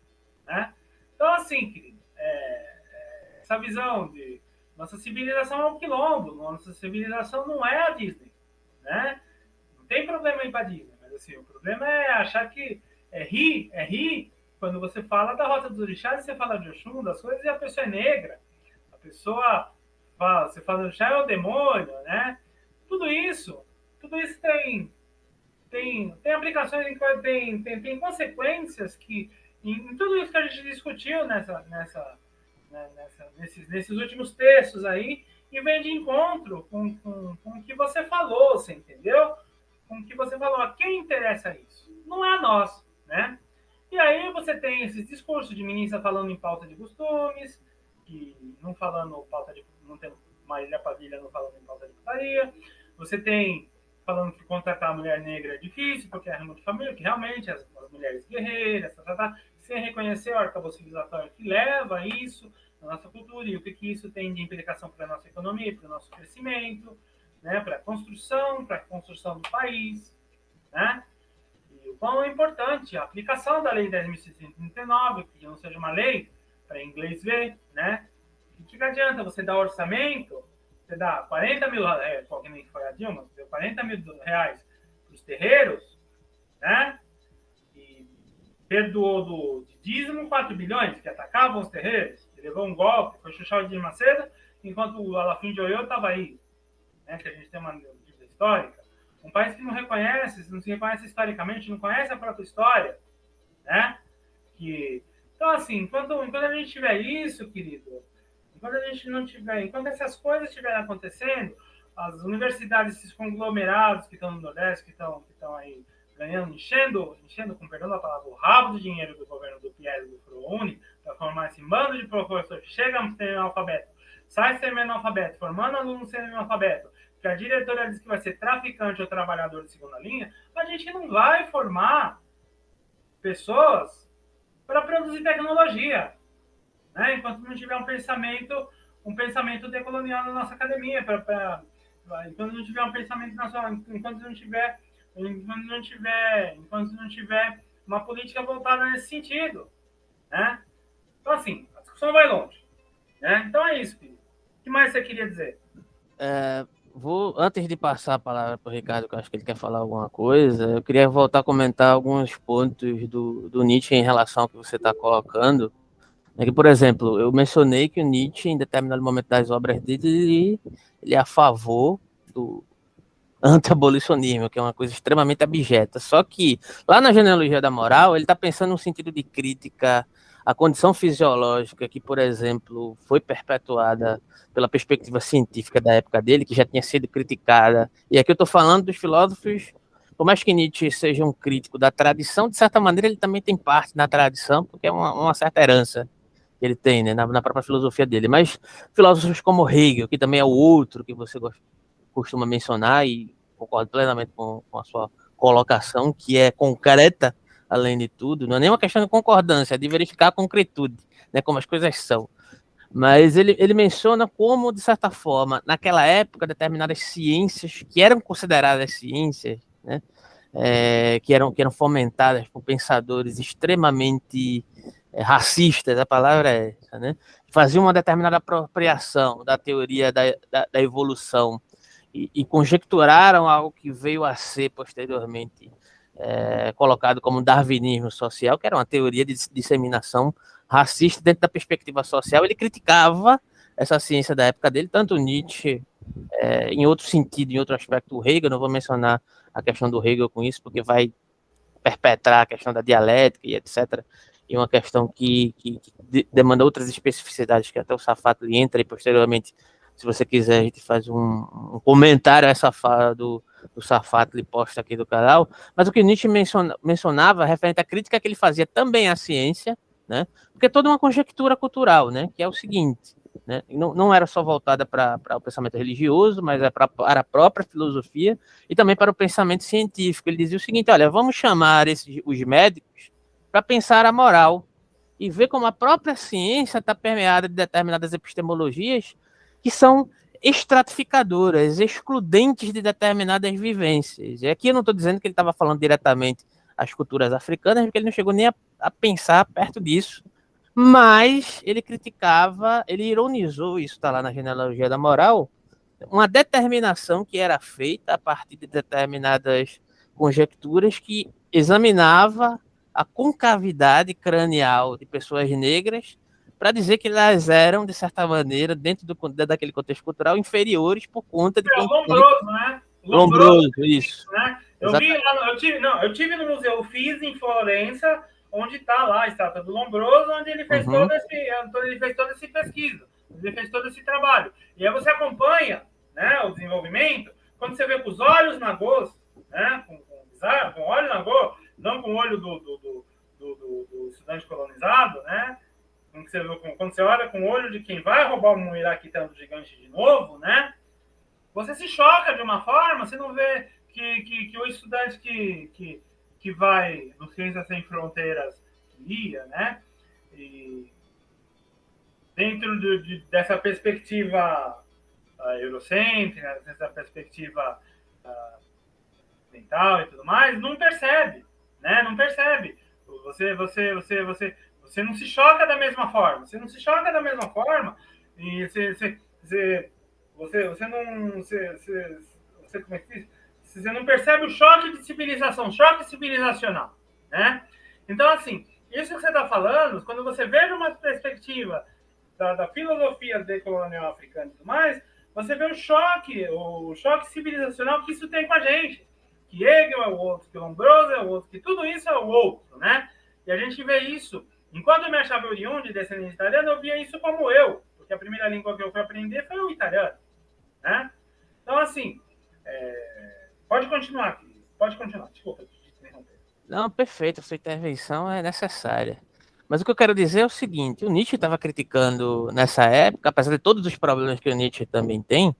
né? Então, assim, querido, é, essa visão de nossa civilização é um quilombo, nossa civilização não é a Disney, né? Tem problema ir para Disney, mas assim, o problema é achar que é rir, é rir quando você fala da Rota dos Orixás, você fala de Oxum, das coisas, e a pessoa é negra. A pessoa fala, você fala Orixá é o demônio, né? Tudo isso, tudo isso tem tem, tem aplicações, tem, tem, tem consequências que em, em tudo isso que a gente discutiu nessa, nessa, né, nessa, nesses, nesses últimos textos aí, e vem de encontro com, com, com o que você falou, você entendeu? Com o que você falou. A quem interessa isso? Não é a nós, né? E aí você tem esses discursos de ministra falando em pauta de costumes, que não falando pauta de. não tem Marília Padilha não falando em pauta de putaria. Você tem falando que contratar a mulher negra é difícil, porque é muito família, que realmente as, as mulheres guerreiras, tá, tá, tá, sem reconhecer o arcabouço civilizatório que leva isso, na nossa cultura e o que, que isso tem de implicação para a nossa economia, para o nosso crescimento, né, para a construção, para a construção do país, né? E o quão é importante a aplicação da Lei 10.639, que não seja uma lei para inglês ver, né? Que, que adianta você dar orçamento, você dá 40 mil, é, que nem foi a Dilma, deu 40 mil reais para os terreiros, né? E perdoou do de dízimo 4 bilhões que atacavam os terreiros, levou um golpe, foi chuchar de Macedo, enquanto o Alafim de Oiô estava aí. Né, que a gente tem uma dívida histórica. Um país que não reconhece, não se reconhece historicamente, não conhece a própria história, né? Que, então, assim, enquanto, enquanto a gente tiver isso, querido, enquanto a gente não tiver, enquanto essas coisas estiverem acontecendo, as universidades, esses conglomerados que estão no Nordeste, que estão, que estão aí ganhando, enchendo, enchendo, com perdão da palavra, o rabo do dinheiro do governo do Pierre do ProUni, para formar esse bando de professores que chegam semi-analfabeto, sai semi-analfabeto, formando alunos semi-analfabeto, que a diretora diz que vai ser traficante ou trabalhador de segunda linha, a gente não vai formar pessoas para produzir tecnologia, né? enquanto não tiver um pensamento um pensamento decolonial na nossa academia, pra, pra, enquanto não tiver um pensamento nacional, enquanto não tiver enquanto não tiver enquanto não tiver uma política voltada nesse sentido, né? Então, assim, a discussão vai longe. Né? Então é isso, filho. Que mais você queria dizer? É, vou, antes de passar a palavra para o Ricardo, que eu acho que ele quer falar alguma coisa, eu queria voltar a comentar alguns pontos do, do Nietzsche em relação ao que você está colocando. É que, por exemplo, eu mencionei que o Nietzsche, em determinado momento das obras dele, ele, ele é a favor do anti-abolicionismo, que é uma coisa extremamente abjeta. Só que, lá na genealogia da moral, ele está pensando no sentido de crítica a condição fisiológica que, por exemplo, foi perpetuada pela perspectiva científica da época dele, que já tinha sido criticada. E aqui eu estou falando dos filósofos, por mais que Nietzsche seja um crítico da tradição, de certa maneira ele também tem parte na tradição, porque é uma, uma certa herança que ele tem né, na, na, própria filosofia dele. Mas filósofos como Hegel, que também é o outro que você costuma mencionar, e concordo plenamente com, com a sua colocação, que é concreta, além de tudo, não é nem uma questão de concordância, é de verificar a concretude, né, como as coisas são. Mas ele, ele menciona como, de certa forma, naquela época, determinadas ciências que eram consideradas ciências, né, é, que, eram, que eram fomentadas por pensadores extremamente é, racistas, a palavra é essa, né, faziam uma determinada apropriação da teoria da, da, da evolução e, e, conjecturaram algo que veio a ser posteriormente é, colocado como darwinismo social, que era uma teoria de disseminação racista dentro da perspectiva social. Ele criticava essa ciência da época dele, tanto Nietzsche, é, em outro sentido, em outro aspecto, o Hegel. Não vou mencionar a questão do Hegel com isso, porque vai perpetrar a questão da dialética e etc. E uma questão que, que, que demanda outras especificidades, que até o Safato entra e posteriormente, se você quiser, a gente faz um, um comentário a essa fala do, do Safato, ele posta aqui do canal, mas o que Nietzsche menciona, mencionava referente à crítica que ele fazia também à ciência, né? Porque é toda uma conjectura cultural, né? Que é o seguinte, né? Não, não era só voltada para o pensamento religioso, mas é pra, para a própria filosofia e também para o pensamento científico. Ele dizia o seguinte: olha, vamos chamar esses, os médicos para pensar a moral e ver como a própria ciência está permeada de determinadas epistemologias que são estratificadoras, excludentes de determinadas vivências. E aqui eu não estou dizendo que ele estava falando diretamente as culturas africanas, porque ele não chegou nem a, a, pensar perto disso. Mas ele criticava, ele ironizou, isso está lá na genealogia da moral, uma determinação que era feita a partir de determinadas conjecturas que examinava a concavidade cranial de pessoas negras para dizer que elas eram, de certa maneira, dentro do, daquele contexto cultural, inferiores por conta de. É, lombroso, né? Lombroso, lombroso isso. Né? Eu, vi, eu, tive, não, eu tive no museu FIS em Florença, onde está lá a estátua do Lombroso, onde ele fez, uhum. todo esse, ele fez toda essa pesquisa, ele fez todo esse trabalho. E aí você acompanha né, o desenvolvimento, quando você vê com os olhos na gosto, né, com, com, com olho na gosto, não com o olho do, do, do, do, do estudante colonizado, né? Quando você, quando você olha com o olho de quem vai roubar um iraquitano gigante de novo, né? Você se choca de uma forma, você não vê que, que, que o estudante que, que, que vai no Ciências Sem Fronteiras ia, né? E dentro de, de, dessa perspectiva uh, eurocêntrica, dessa perspectiva uh, mental e tudo mais, não percebe, né? Não percebe. Você, você, você, você, você não se choca da mesma forma. Você não se choca da mesma forma e você, você, você, você, você não. Você, você, você, como é que diz? Você não percebe o choque de civilização, choque civilizacional. Né? Então, assim, isso que você está falando, quando você vê uma perspectiva da, da filosofia decolonial africana e tudo mais, você vê o choque, o choque civilizacional que isso tem com a gente. Que Hegel é o outro, que Lombroso é o outro, que tudo isso é o outro, né? E a gente vê isso Enquanto eu me achava oriundo de descendente italiano, eu via isso como eu, porque a primeira língua que eu fui aprender foi o italiano. Né? Então, assim, é... pode continuar. Pode continuar. Desculpa, Não, perfeito. Sua intervenção é necessária. Mas o que eu quero dizer é o seguinte: o Nietzsche estava criticando nessa época, apesar de todos os problemas que o Nietzsche também tem,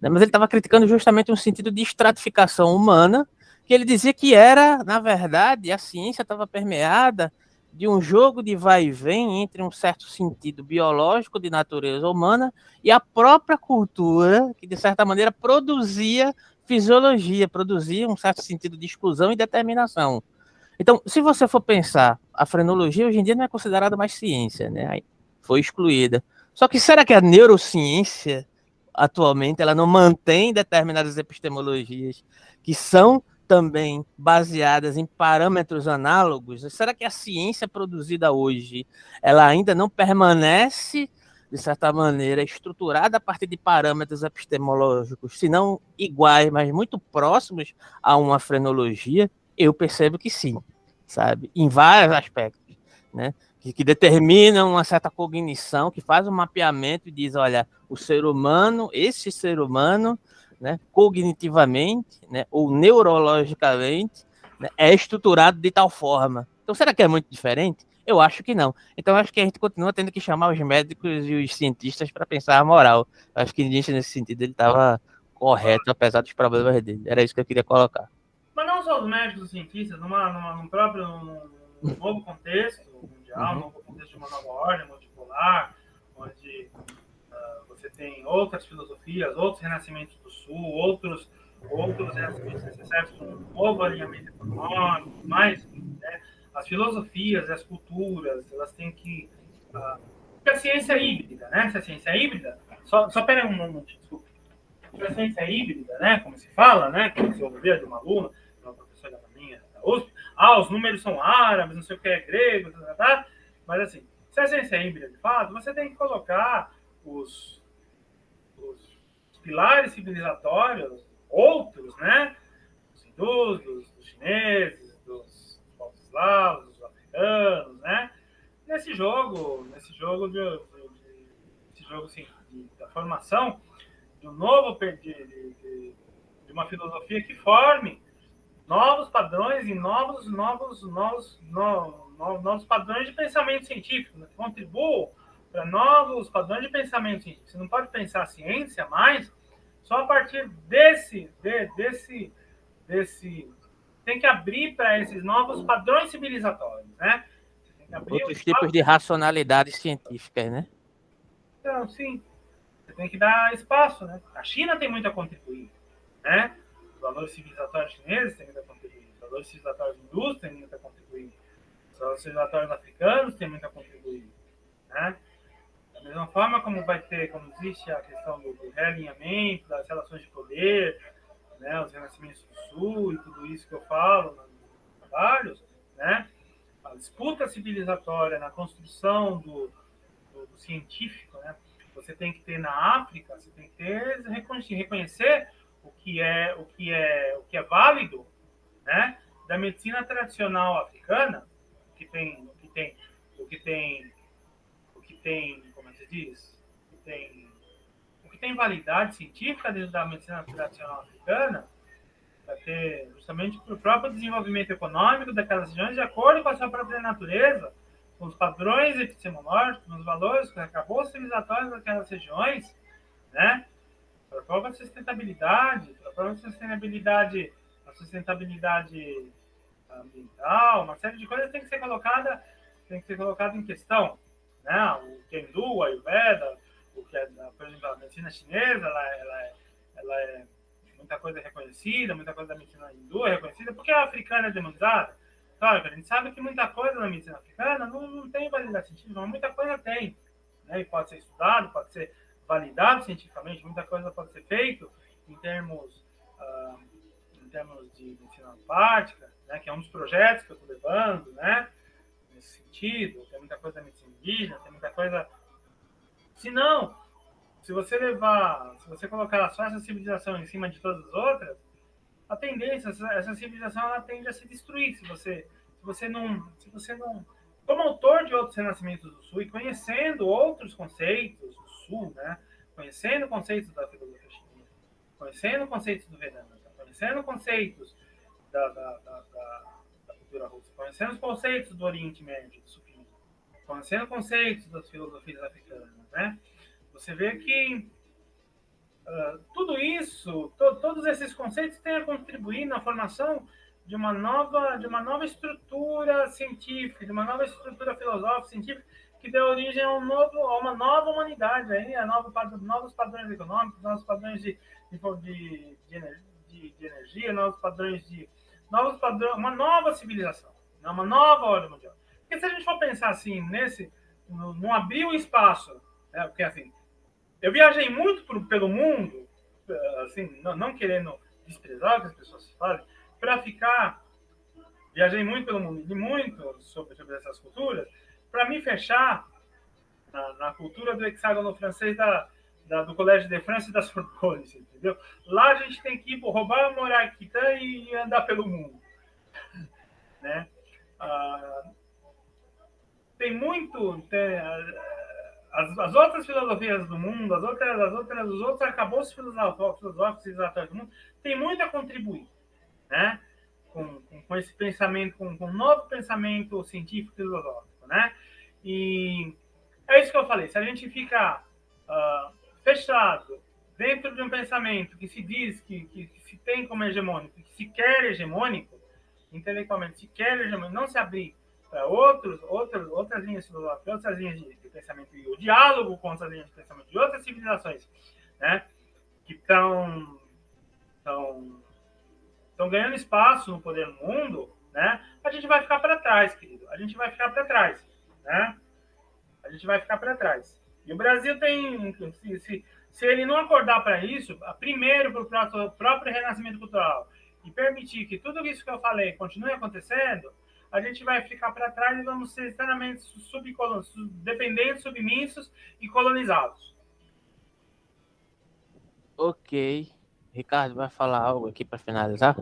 né, mas ele estava criticando justamente um sentido de estratificação humana, que ele dizia que era, na verdade, a ciência estava permeada de um jogo de vai e vem entre um certo sentido biológico de natureza humana e a própria cultura, que de certa maneira produzia fisiologia, produzia um certo sentido de exclusão e determinação. Então, se você for pensar, a frenologia hoje em dia não é considerada mais ciência, né? Foi excluída. Só que será que a neurociência atualmente ela não mantém determinadas epistemologias que são também baseadas em parâmetros análogos, será que a ciência produzida hoje ela ainda não permanece de certa maneira estruturada a partir de parâmetros epistemológicos, se não iguais, mas muito próximos a uma frenologia? Eu percebo que sim, sabe, em vários aspectos, né? que, que determina uma certa cognição, que faz um mapeamento e diz, olha, o ser humano, esse ser humano, né, cognitivamente, né, ou neurologicamente, né, é estruturado de tal forma. Então, será que é muito diferente? Eu acho que não. Então, acho que a gente continua tendo que chamar os médicos e os cientistas para pensar a moral. Acho que nesse sentido ele estava correto, apesar dos problemas dele. Era isso que eu queria colocar. Mas não só os médicos e cientistas, numa, numa, num próprio num novo contexto mundial, uhum. um novo contexto de uma nova ordem multipolar, tem outras filosofias, outros renascimentos do Sul, outros outros renascimentos necessários para um novo alinhamento econômico, mais, né? as filosofias, as culturas, elas têm que. Uh, a ciência é híbrida, né? Se a ciência é híbrida, só, só pera um momento, desculpa. Se a ciência é híbrida, né? Como se fala, né? Como se ouvia de uma aluna, de uma professora da minha, da USP, ah, os números são árabes, não sei o que é grego, tá, tá, tá. mas assim, se a ciência é híbrida de fato, você tem que colocar os pilares civilizatórios outros, né? Os hindus, dos, dos chineses, dos povos eslavos, dos africanos, né? Nesse jogo, nesse jogo de, de, de jogo assim, de, da formação de um novo de, de, uma filosofia que forme novos padrões e novos novos novos novos, novos padrões de pensamento científico, né? contribuam para novos padrões de pensamento científico. Você não pode pensar a ciência mais só a partir desse, de, desse, desse, tem que abrir para esses novos padrões civilizatórios, né? Outros tipos de racionalidades científicas, né? Então, sim. Você tem que dar espaço, né? A China tem muito a contribuir, né? Os valores civilizatórios chineses têm muito a contribuir. Os valores civilizatórios hindus têm muito a contribuir. Os valores civilizatórios africanos têm muito a contribuir, né? Da mesma forma como vai ter, como existe a questão do, do realinhamento, das relações de poder, né, os renascimentos do Sul e tudo isso que eu falo nos trabalhos, né, a disputa civilizatória na construção do, do, do científico, né, você tem que ter na África, você tem que ter reconhecer o que é o que é o que é válido, né, da medicina tradicional africana, que tem o que tem o que tem o que tem diz, que tem, o que tem validade científica dentro da medicina tradicional africana, para ter justamente para o próprio desenvolvimento econômico daquelas regiões, de acordo com a sua própria natureza, com os padrões epistemológicos, com os valores, com os civilizatórios daquelas regiões, né? Para a própria sustentabilidade, para a própria sustentabilidade, a sustentabilidade ambiental, uma série de coisas tem que ser colocada, tem que ser colocada em questão né? o Kendo, o Ayurveda, o que é, por exemplo, a medicina chinesa, ela, ela, é, ela é muita coisa reconhecida, muita coisa da medicina hindu é reconhecida, porque a africana é demonizada. Claro, a gente sabe que muita coisa na medicina africana não, não tem validade científica, mas muita coisa tem. Né? E pode ser estudado, pode ser validado cientificamente, muita coisa pode ser feito em termos, uh, em termos de medicina prática, né? que é um dos projetos que eu estou levando, né? Nesse sentido, tem muita coisa da medicina indígena, tem muita coisa. Se não, se você levar, se você colocar só essa civilização em cima de todas as outras, a tendência, essa civilização ela tende a se destruir se você, se você não, se você não, como autor de outros renascimentos do Sul e conhecendo outros conceitos do Sul, né, conhecendo conceitos da filosofia chinesa, conhecendo conceitos do Vedanta, conhecendo conceitos da, da, da, da cultura russa, conhecendo os conceitos do Oriente Médio, Sufismo, conhecendo conceitos das filosofias africanas, né? Você vê que uh, tudo isso, to, todos esses conceitos têm a contribuir na formação de uma nova, de uma nova estrutura científica, de uma nova estrutura filosófica científica que dê origem a, um novo, a uma nova humanidade, aí, a novo, novos padrões econômicos, novos padrões de, de, de, de energia, novos padrões de novos padrões, uma nova civilização, né? uma nova ordem mundial. Porque se a gente for pensar assim, nesse, não abrir o espaço, né? porque assim, eu viajei muito pelo mundo, assim, não, não, querendo desprezar o que as pessoas fazem, para ficar, viajei muito pelo mundo, e muito sobre, sobre essas culturas, para me fechar na, na, cultura do hexágono francês da, da, do Colégio de França e da Sorbonne, entendeu? Lá a gente tem que ir roubar, morar aqui tá, e andar pelo mundo, né? Ah, tem muito. Tem, as, as, outras filosofias do mundo, as outras, as outras, os outros arcabouços filosóficos e do mundo, tem muito a contribuir, né? Com, com, com esse pensamento, com, com um novo pensamento científico filosófico, né? E é isso que eu falei. Se a gente fica uh, fechado dentro de um pensamento que se diz que, que, que, se tem como hegemônico, que se quer hegemônico, intelectualmente se quer hegemônico, não se abrir para outros, outros, outras linhas filosóficas, outras linhas de, de, pensamento e o diálogo com outras linhas de pensamento de outras civilizações, né, que estão estão ganhando espaço no poder no mundo, né, a gente vai ficar para trás, querido. A gente vai ficar para trás, né? A gente vai ficar para trás. E o Brasil tem, se, se, se ele não acordar para isso, primeiro para o próprio renascimento cultural e permitir que tudo isso que eu falei continue acontecendo, a gente vai ficar para trás e vamos ser extremamente dependentes, submissos e colonizados. Ok. Ricardo, vai falar algo aqui para finalizar?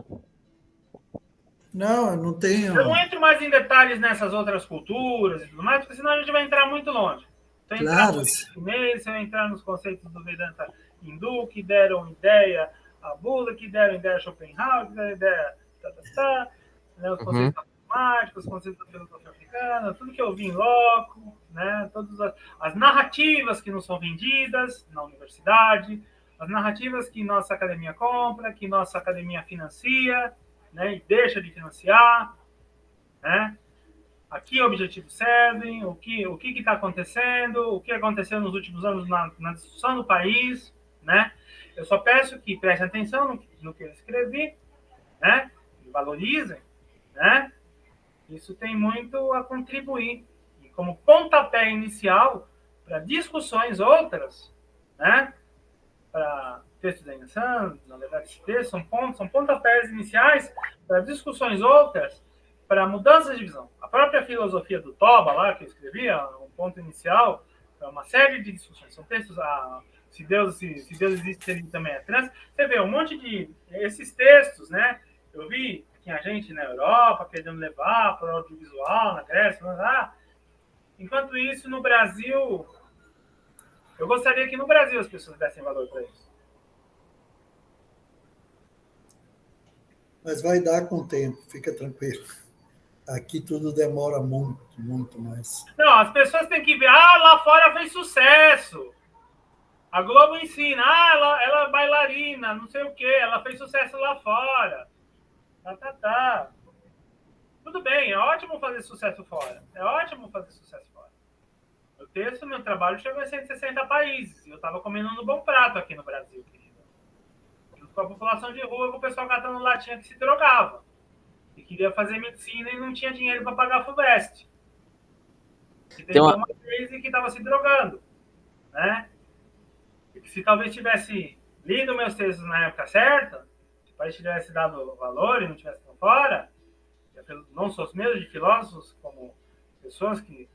Não, eu não tenho. Eu não entro mais em detalhes nessas outras culturas e tudo mais, porque senão a gente vai entrar muito longe. Então, claro. Chinês, se eu entrar nos conceitos do Vedanta hindu, que deram ideia a Buda, que deram ideia a Schopenhauer, que deram ideia. Tá, tá, tá, né, os conceitos uhum matemáticos, conceitos da filosofia africana, tudo que eu vi em loco, né, todas as, as, narrativas que nos são vendidas na universidade, as narrativas que nossa academia compra, que nossa academia financia, né, e deixa de financiar, né? Aqui objetivos servem, o que o que está acontecendo, o que aconteceu nos últimos anos na, na discussão do país, né? Eu só peço que prestem atenção no, no que eu escrevi, né? E valorizem, né? Isso tem muito a contribuir. E como pontapé inicial para discussões outras, né? Para textos da Insan, na verdade, esse texto são, pontos, são pontapés iniciais para discussões outras, para mudanças de visão. A própria filosofia do Toba, lá, que eu escrevi, um ponto inicial, é uma série de discussões. São textos, ah, se Deus, se, se Deus existe, ele também é trans. Você vê um monte de esses textos, né? Eu vi tinha gente na Europa querendo levar para o audiovisual, na Grécia, lá. Enquanto isso, no Brasil, eu gostaria que no Brasil as pessoas dessem valor para isso. Mas vai dar com o tempo, fica tranquilo. Aqui tudo demora muito, muito mais. Não, as pessoas têm que ver, ah, lá fora fez sucesso. A Globo ensina, ah, ela, ela é bailarina, não sei o quê, ela fez sucesso lá fora. Tá, tá, tá. Tudo bem, é ótimo fazer sucesso fora. É ótimo fazer sucesso fora. Meu texto, meu trabalho chegou a 160 países. Eu estava comendo no bom prato aqui no Brasil, querido. Com a população de rua, com o pessoal catando latinha que se drogava. E queria fazer medicina e não tinha dinheiro para pagar a FUVEST. E teve uma... uma crise que estava se drogando. Né? E que se talvez tivesse lido meus textos na época certa, país tivesse dado valor e não tivesse tão fora, não só os mesmos de filósofos, como pessoas que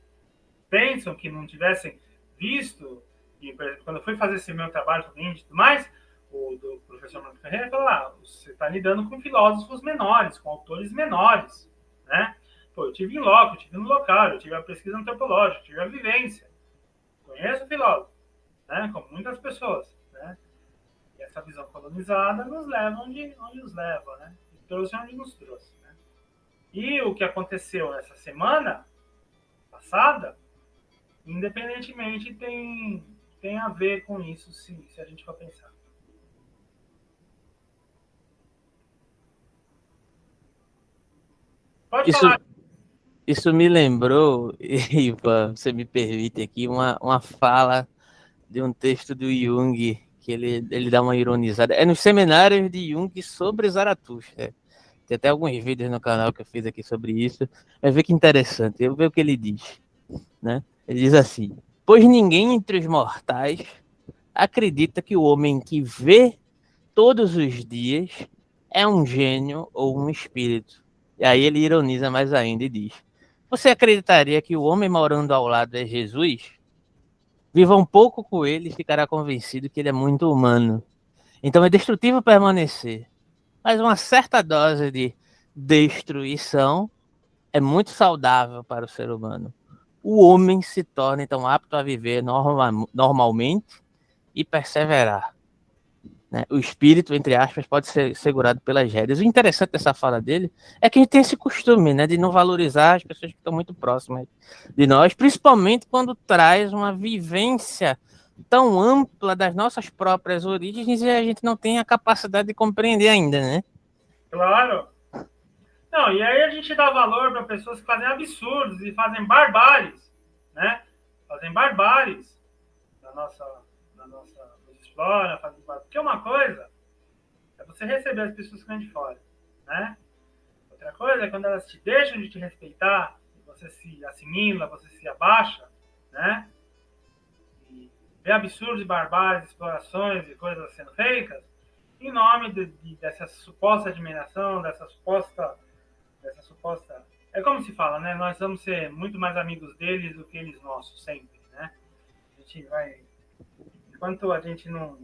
pensam que não tivessem visto, e, por exemplo, quando eu fui fazer esse meu trabalho sobre índio e tudo mais, o do professor Marco Ferreira falou ah, você está lidando com filósofos menores, com autores menores, né? Pô, eu tive em loco, eu tive no local, eu tive a pesquisa antropológica, eu tive a vivência. Conheço filósofo, né? Como muitas pessoas essa visão colonizada nos leva onde, onde nos leva, né? E trouxe onde nos trouxe. Né? E o que aconteceu essa semana passada, independentemente, tem, tem a ver com isso, se, se a gente for pensar. Pode isso, falar. Isso me lembrou, Ivan, você me permite aqui, uma, uma fala de um texto do Jung que ele, ele dá uma ironizada. É nos seminários de Jung sobre Zaratustra. Tem até alguns vídeos no canal que eu fiz aqui sobre isso. Mas vê que interessante. Eu ver o que ele diz. Né? Ele diz assim: Pois ninguém entre os mortais acredita que o homem que vê todos os dias é um gênio ou um espírito. E aí ele ironiza mais ainda e diz: Você acreditaria que o homem morando ao lado é Jesus? Viva um pouco com ele e ficará convencido que ele é muito humano. Então é destrutivo permanecer. Mas uma certa dose de destruição é muito saudável para o ser humano. o homem se torna então apto a viver normal, normalmente e perseverar. Né? O espírito, entre aspas, pode ser segurado pelas rédeas. O interessante dessa fala dele é que a gente tem esse costume né, de não valorizar as pessoas que estão muito próximas de nós, principalmente quando traz uma vivência tão ampla das nossas próprias origens e a gente não tem a capacidade de compreender ainda, né? Claro. Não, e aí a gente dá valor para pessoas que fazem absurdos e fazem barbáries, né? Fazem barbáries na nossa, na nossa explora, barbáries. Porque uma coisa é você receber as pessoas que vêm de fora, né? Outra coisa é quando elas te deixam de te respeitar, você se assimila, você se abaixa, né? E vê absurdos e barbáries, explorações e coisas sendo feitas, em nome de, de, dessa suposta admiração, dessa suposta dessa suposta. É como se fala, né? Nós vamos ser muito mais amigos deles do que eles nossos, sempre, né? A gente vai. Enquanto a gente não,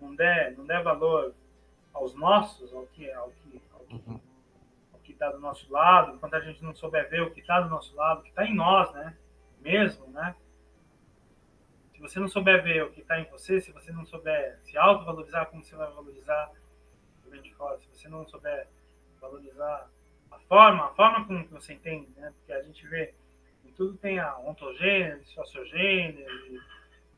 não, der, não der valor aos nossos, ao que ao que, ao que, uhum. ao que está do nosso lado, enquanto a gente não souber ver o que está do nosso lado, o que está em nós, né? Mesmo, né? Se você não souber ver o que está em você, se você não souber se autovalorizar, como você vai valorizar o de fora? Se você não souber valorizar a forma, a forma como você entende, né? Porque a gente vê em tudo tem a ontogênese, sociogênese,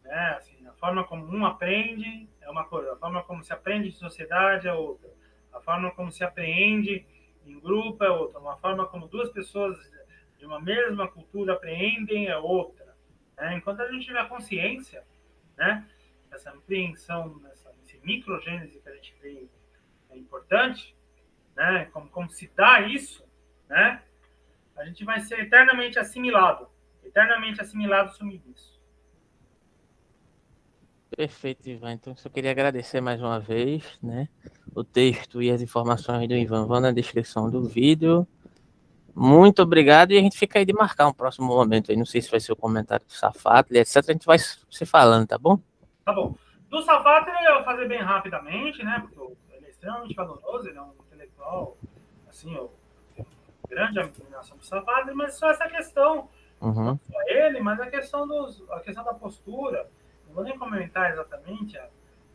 né? Assim, a forma como um aprende é uma coisa, a forma como se aprende de sociedade é outra, a forma como se aprende em grupo é outra, uma forma como duas pessoas de uma mesma cultura aprendem é outra. Né? Enquanto a gente tiver consciência, né? Essa apreensão, essa, esse microgênese que a gente vê é importante, né? Como, como se dá isso, né? A gente vai ser eternamente assimilado, eternamente assimilado submisso. Perfeito, Ivan. Então, só queria agradecer mais uma vez, né? O texto e as informações do Ivan vão na descrição do vídeo. Muito obrigado e a gente fica aí de marcar um próximo momento aí. Não sei se vai ser o comentário do Safatli, etc. A gente vai se falando, tá bom? Tá bom. Do Safatli eu vou fazer bem rapidamente, né? Porque ele é extremamente valoroso, ele é um intelectual, assim, eu grande admiração do Safatli, mas só essa questão, uhum. não só ele, mas a questão, dos, a questão da postura. Vou nem comentar exatamente as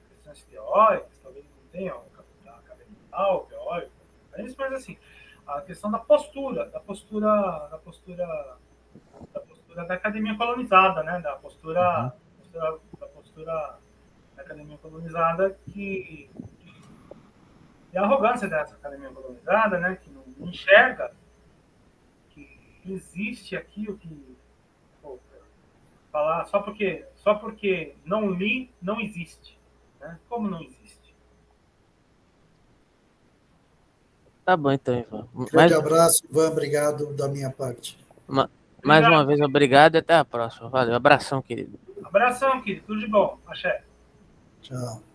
questões teóricas, talvez não tenha a academia teórico, mas assim, a questão da postura, da postura, da postura, da postura da academia colonizada, né? Da postura, uhum. postura da postura da academia colonizada que e a arrogância dessa academia colonizada, né? Que não enxerga que existe aqui o que pô, falar só porque só porque não li não existe, né? Como não existe? Tá bom, então, Ivan. Um grande mais... abraço, Ivan. Obrigado da minha parte. Ma... Mais uma vez, obrigado e até a próxima. Valeu. Abração, querido. Abração, querido. Tudo de bom. Axé. Tchau.